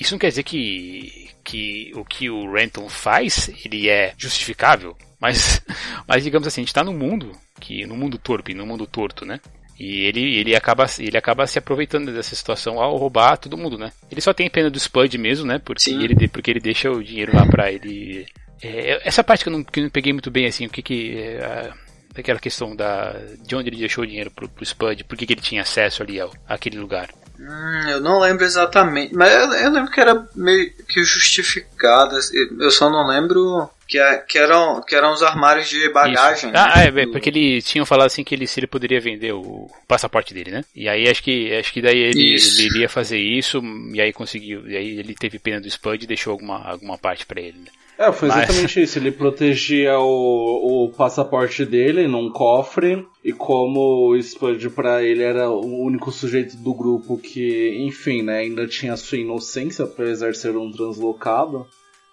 Isso não quer dizer que, que o que o Renton faz ele é justificável, mas, mas digamos assim, a gente está no mundo que no mundo torpe, no mundo torto, né? E ele, ele, acaba, ele acaba se aproveitando dessa situação ao roubar todo mundo, né? Ele só tem pena do Spud mesmo, né? Porque, ele, porque ele deixa o dinheiro lá pra ele. É, essa parte que eu, não, que eu não peguei muito bem, assim, o que que. É, daquela questão da de onde ele deixou o dinheiro pro, pro Spud, por que, que ele tinha acesso ali ao, àquele lugar. Hum, eu não lembro exatamente, mas eu, eu, lembro que era meio que justificado. Eu só não lembro que, que, eram, que eram os armários de bagagem. Ah, né? é, porque eles tinham falado assim que ele, se ele poderia vender o passaporte dele, né? E aí acho que acho que daí ele, ele iria fazer isso e aí conseguiu, e aí ele teve pena do Spud e deixou alguma, alguma parte para ele. Né? É, foi exatamente Mas... isso. Ele protegia o, o passaporte dele num cofre. E como o Spud para ele era o único sujeito do grupo que, enfim, né, ainda tinha sua inocência, apesar de ser um translocado,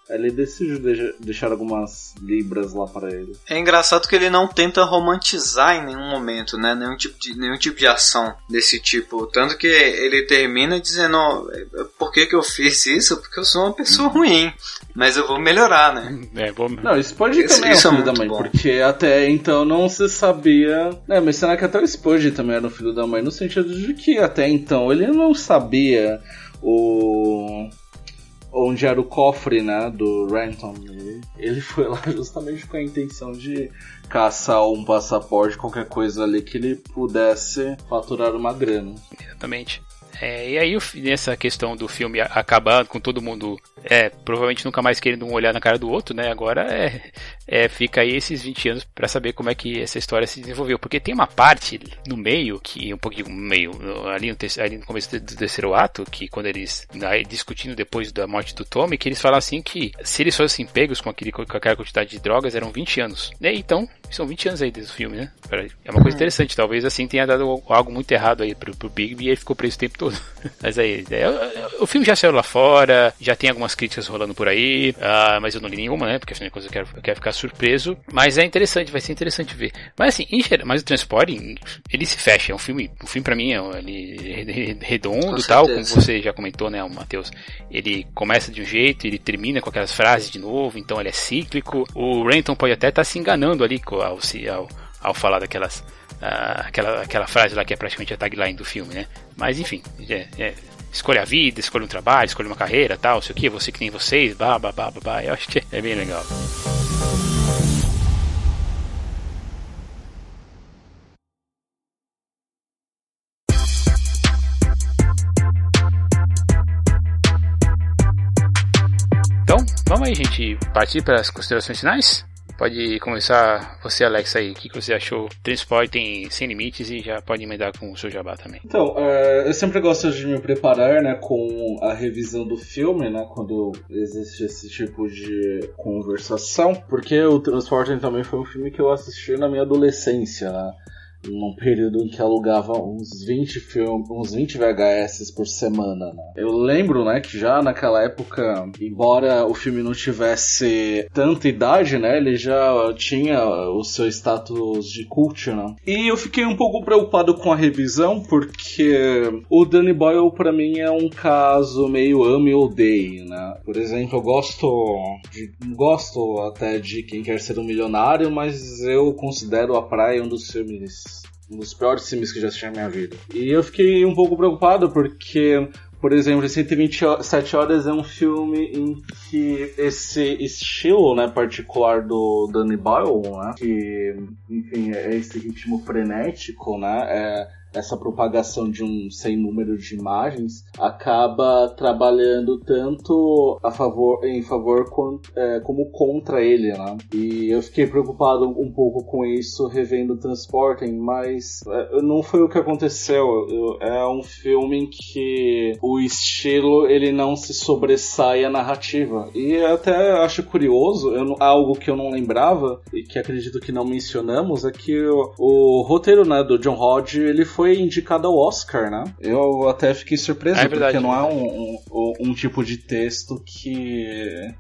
ele decidiu deixar algumas libras lá para ele. É engraçado que ele não tenta romantizar em nenhum momento, né? Nenhum tipo de, nenhum tipo de ação desse tipo. Tanto que ele termina dizendo: Por que, que eu fiz isso? Porque eu sou uma pessoa ruim. Mas eu vou melhorar, né? É, vou... Não, isso pode isso, também isso é um filho da mãe, bom. porque até então não se sabia. Né, mas será que até o Spudge também era um filho da mãe? No sentido de que até então ele não sabia o onde era o cofre, né, do Renton. Ele foi lá justamente com a intenção de caçar um passaporte, qualquer coisa ali que ele pudesse faturar uma grana. Exatamente. É, e aí, nessa questão do filme acabando com todo mundo é, provavelmente nunca mais querendo um olhar na cara do outro, né? Agora é, é fica aí esses 20 anos para saber como é que essa história se desenvolveu. Porque tem uma parte no meio, que um pouquinho meio, ali no, ali no começo do terceiro ato, que quando eles aí, discutindo depois da morte do Tommy, que eles falam assim que se eles fossem pegos com, aquele, com aquela quantidade de drogas, eram 20 anos. E então, são 20 anos aí desde o filme, né? É uma coisa uhum. interessante, talvez assim tenha dado algo muito errado aí pro, pro Bigby e ele ficou preso o tempo todo. Mas aí, é, o filme já saiu lá fora, já tem algumas críticas rolando por aí, uh, mas eu não li nenhuma, né? Porque afinal de contas eu quero, eu quero ficar surpreso. Mas é interessante, vai ser interessante ver. Mas assim, em geral, mas o Transporting, ele se fecha. É um filme, o filme pra mim é ele, redondo e tal, como você já comentou, né, Matheus? Ele começa de um jeito, ele termina com aquelas frases de novo, então ele é cíclico. O Renton pode até estar tá se enganando ali ao, ao, ao falar daquelas. Ah, aquela, aquela frase lá que é praticamente a tagline do filme, né? Mas enfim, é, é, escolha a vida, escolha um trabalho, escolha uma carreira, tal, sei o que, você que nem vocês, blá, blá, blá, blá, blá. Eu acho que é bem legal. Então, vamos aí, gente, partir para as considerações finais? Pode começar você, Alex, aí. O que você achou? Transportem sem limites e já pode emendar com o seu jabá também. Então, é, eu sempre gosto de me preparar, né, com a revisão do filme, né, quando existe esse tipo de conversação, porque o Transporting também foi um filme que eu assisti na minha adolescência, né num período em que alugava uns 20 filmes, uns 20 VHS por semana, né? Eu lembro, né, que já naquela época, embora o filme não tivesse tanta idade, né, ele já tinha o seu status de cult, né? E eu fiquei um pouco preocupado com a revisão, porque o Danny Boyle para mim é um caso meio ame ou odeie, né? Por exemplo, eu gosto de, gosto até de Quem Quer Ser um Milionário, mas eu considero A Praia um dos filmes um dos piores filmes que já assisti na minha vida. E eu fiquei um pouco preocupado porque, por exemplo, 127 Horas é um filme em que esse estilo né, particular do Danny Boyle, né, que, enfim, é esse ritmo frenético, né, é, essa propagação de um sem número de imagens acaba trabalhando tanto a favor em favor com, é, como contra ele, né? E eu fiquei preocupado um pouco com isso revendo Transporting, mas é, não foi o que aconteceu. É um filme em que o estilo ele não se sobressai a narrativa e até acho curioso, eu, algo que eu não lembrava e que acredito que não mencionamos é que o, o roteiro né, do John Hodge ele foi indicado ao Oscar, né? Eu até fiquei surpreso, é verdade, porque não é um, um, um, tipo de texto que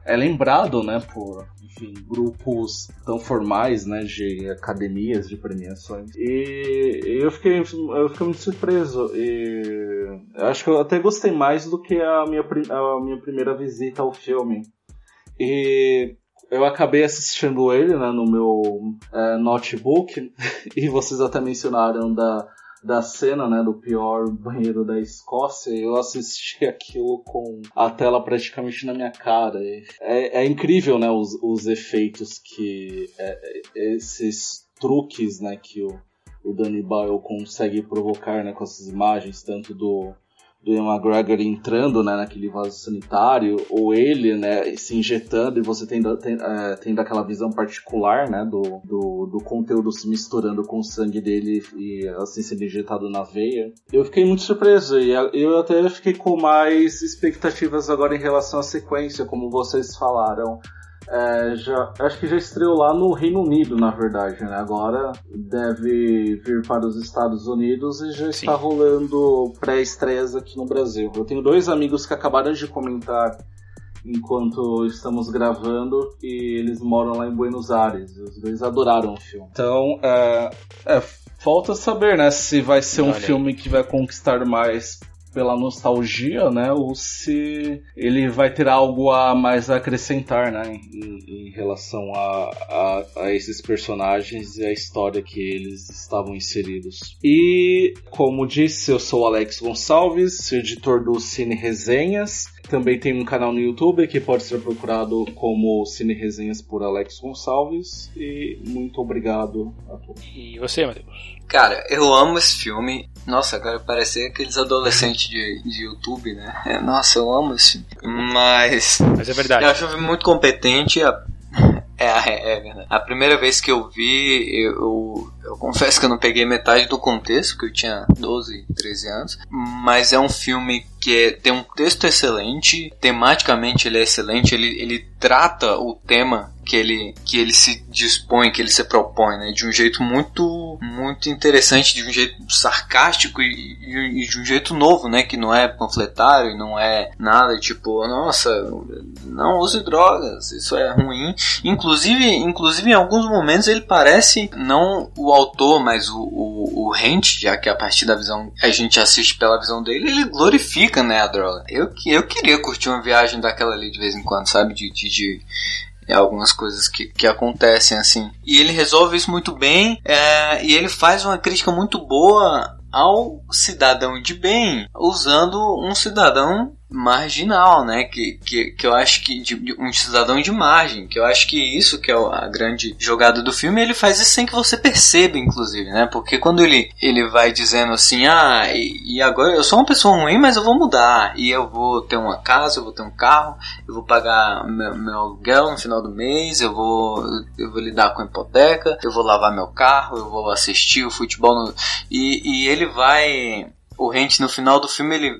é lembrado, né, por enfim, grupos tão formais, né, de academias de premiações. E eu fiquei, eu fiquei muito surpreso. E acho que eu até gostei mais do que a minha, a minha primeira visita ao filme. E eu acabei assistindo ele né, no meu é, notebook, e vocês até mencionaram da da cena, né, do pior banheiro da Escócia, eu assisti aquilo com a tela praticamente na minha cara. É, é incrível, né, os, os efeitos que é, é, esses truques, né, que o, o Danny Boyle consegue provocar, né, com essas imagens, tanto do do Ian McGregor entrando né, naquele vaso sanitário, ou ele né, se injetando e você tendo, tendo, é, tendo aquela visão particular né, do, do, do, conteúdo se misturando com o sangue dele e assim sendo injetado na veia. Eu fiquei muito surpreso e eu até fiquei com mais expectativas agora em relação à sequência, como vocês falaram. É, já, acho que já estreou lá no Reino Unido, na verdade, né? Agora deve vir para os Estados Unidos e já Sim. está rolando pré-estreias aqui no Brasil. Eu tenho dois amigos que acabaram de comentar enquanto estamos gravando e eles moram lá em Buenos Aires. Os dois adoraram o filme. Então, é, é falta saber, né, se vai ser um filme que vai conquistar mais pela nostalgia, né? Ou se ele vai ter algo a mais a acrescentar, né? Em, em relação a, a, a, esses personagens e a história que eles estavam inseridos. E, como disse, eu sou Alex Gonçalves, editor do Cine Resenhas. Também tem um canal no YouTube que pode ser procurado como Cine Resenhas por Alex Gonçalves. E muito obrigado a todos. E você, Matheus? Cara, eu amo esse filme. Nossa, agora parece aqueles adolescentes de, de YouTube, né? Nossa, eu amo esse filme. Mas. Mas é verdade. Eu acho um filme muito competente. É, é, é verdade. A primeira vez que eu vi, eu, eu confesso que eu não peguei metade do contexto, porque eu tinha 12, 13 anos. Mas é um filme que é, tem um texto excelente, tematicamente ele é excelente, ele, ele trata o tema que ele, que ele se dispõe, que ele se propõe, né? De um jeito muito, muito interessante, de um jeito sarcástico e, e, e de um jeito novo, né? Que não é panfletário e não é nada tipo, nossa, não use drogas, isso é ruim. Inclusive, inclusive em alguns momentos ele parece não o autor, mas o, o, o Rent, já que a partir da visão a gente assiste pela visão dele, ele glorifica, né, a droga. Eu, eu queria curtir uma viagem daquela ali de vez em quando, sabe? De, de, de algumas coisas que, que acontecem assim. E ele resolve isso muito bem é, e ele faz uma crítica muito boa ao cidadão de bem, usando um cidadão marginal, né? Que, que, que eu acho que de, de, um cidadão de margem, que eu acho que isso que é a grande jogada do filme, ele faz isso sem que você perceba, inclusive, né? Porque quando ele, ele vai dizendo assim, ah, e, e agora eu sou uma pessoa ruim, mas eu vou mudar, e eu vou ter uma casa, eu vou ter um carro, eu vou pagar meu, meu aluguel no final do mês, eu vou, eu vou lidar com a hipoteca, eu vou lavar meu carro, eu vou assistir o futebol no... e, e ele vai o Rente no final do filme ele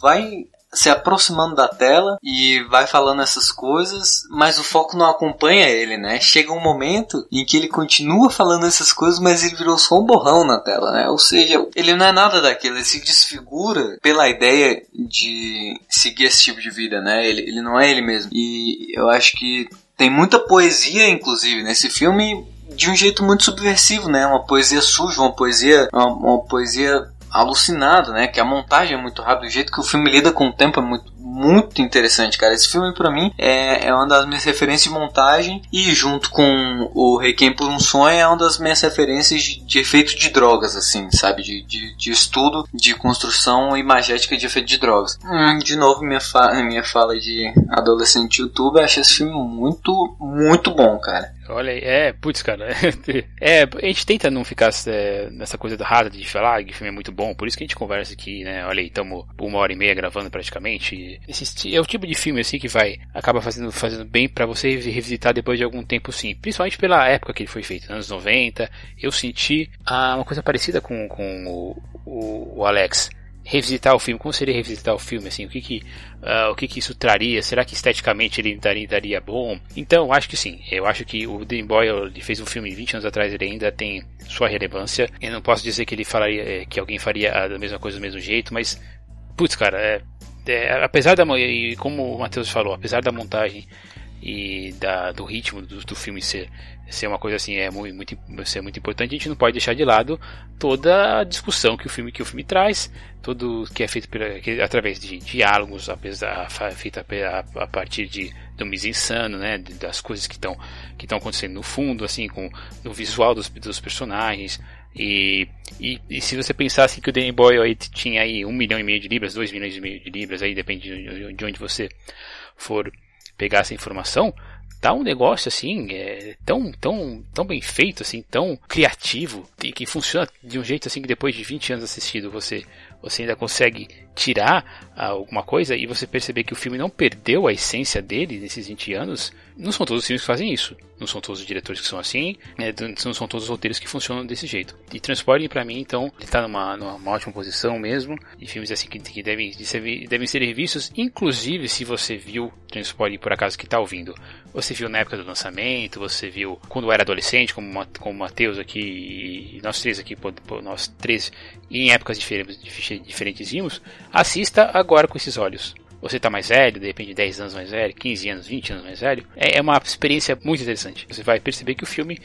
vai se aproximando da tela e vai falando essas coisas, mas o foco não acompanha ele, né? Chega um momento em que ele continua falando essas coisas, mas ele virou só um borrão na tela, né? Ou seja, ele não é nada daquilo, ele se desfigura pela ideia de seguir esse tipo de vida, né? Ele, ele não é ele mesmo. E eu acho que tem muita poesia, inclusive, nesse filme, de um jeito muito subversivo, né? Uma poesia suja, uma poesia, uma, uma poesia alucinado, né? Que a montagem é muito rápida, o jeito que o filme lida com o tempo é muito, muito interessante, cara. Esse filme, para mim, é, é uma das minhas referências de montagem e, junto com o Requiem por um Sonho, é uma das minhas referências de, de efeito de drogas, assim, sabe? De, de, de, estudo de construção imagética de efeito de drogas. Hum, de novo, minha, fa minha fala de adolescente YouTube, eu achei esse filme muito, muito bom, cara. Olha aí, é, putz, cara. É, a gente tenta não ficar é, nessa coisa da rasa de falar que o filme é muito bom, por isso que a gente conversa aqui, né? Olha aí, estamos uma hora e meia gravando praticamente. Esse, é o tipo de filme assim que vai acaba fazendo, fazendo bem para você revisitar depois de algum tempo sim. Principalmente pela época que ele foi feito, anos 90. Eu senti ah, uma coisa parecida com, com o, o, o Alex revisitar o filme, como seria revisitar o filme, assim, o que que, uh, o que que isso traria, será que esteticamente ele daria, daria bom? Então, acho que sim, eu acho que o Danny Boyle fez um filme 20 anos atrás, ele ainda tem sua relevância, eu não posso dizer que ele falaria, eh, que alguém faria a mesma coisa do mesmo jeito, mas, putz, cara, é, é, apesar da, e como o Matheus falou, apesar da montagem e da, do ritmo do, do filme ser ser uma coisa assim é muito, muito ser muito importante a gente não pode deixar de lado toda a discussão que o filme que o filme traz tudo que é feito pela, que, através de diálogos apesar feita a, a, partir de do mise-insano né das coisas que estão que estão acontecendo no fundo assim com no visual dos, dos personagens e, e, e, se você pensasse que o Danny Boyle tinha aí um milhão e meio de libras, dois milhões e meio de libras, aí depende de, de onde você for pegar essa informação, tá um negócio assim, é, tão, tão, tão bem feito, assim, tão criativo, e que funciona de um jeito assim que depois de 20 anos assistido você, você ainda consegue tirar alguma coisa e você perceber que o filme não perdeu a essência dele nesses 20 anos, não são todos os filmes que fazem isso. Não são todos os diretores que são assim, né, não são todos os roteiros que funcionam desse jeito. E Transporting, para mim, então, ele tá numa, numa ótima posição mesmo. De filmes assim que, que devem, devem ser revistos, inclusive se você viu Transporting por acaso que tá ouvindo. Você viu na época do lançamento, você viu quando era adolescente, como, como o Matheus aqui, e nós três aqui, nós três, em épocas diferentes, diferentes assista agora com esses olhos você está mais velho, de repente 10 anos mais velho, 15 anos, 20 anos mais velho, é, é uma experiência muito interessante. Você vai perceber que o filme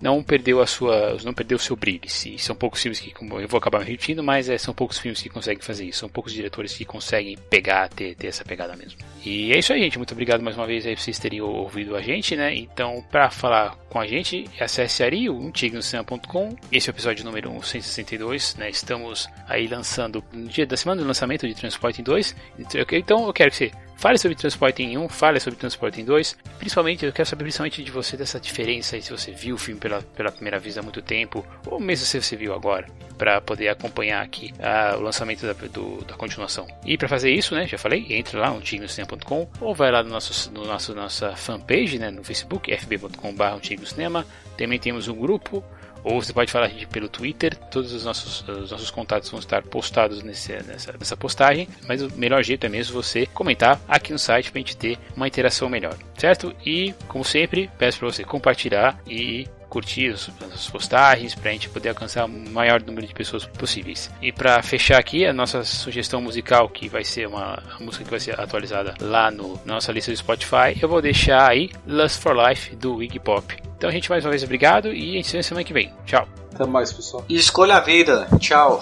não perdeu a sua, não perdeu o seu brilho. E são poucos filmes que, como eu vou acabar repetindo, mas é, são poucos filmes que conseguem fazer isso. São poucos diretores que conseguem pegar, ter, ter essa pegada mesmo. E é isso aí, gente. Muito obrigado mais uma vez aí por vocês terem ouvido a gente, né? Então, para falar com a gente, acesse antigocinema.com. Esse é o episódio número 162, né? Estamos aí lançando no dia da semana do lançamento de Transporting 2. Então, eu quero que você Fale sobre transporte em 1, fale sobre transporte em 2. Principalmente, eu quero saber principalmente de você dessa diferença aí, se você viu o filme pela, pela primeira vez há muito tempo, ou mesmo se você viu agora, para poder acompanhar aqui uh, o lançamento da, do, da continuação. E para fazer isso, né, já falei, entre lá no tignocinema.com ou vai lá no nosso, no nosso nossa fanpage, né, no Facebook, fb.com.br Também temos um grupo ou você pode falar a gente pelo Twitter, todos os nossos, os nossos contatos vão estar postados nesse, nessa, nessa postagem, mas o melhor jeito é mesmo você comentar aqui no site para a gente ter uma interação melhor, certo? E, como sempre, peço para você compartilhar e curtir as postagens para a gente poder alcançar o maior número de pessoas possíveis. E para fechar aqui a nossa sugestão musical, que vai ser uma música que vai ser atualizada lá no na nossa lista do Spotify, eu vou deixar aí Lust for Life do Iggy Pop. Então, gente, mais uma vez obrigado e a gente se vê semana que vem. Tchau. Até mais, pessoal. E escolha a vida. Tchau.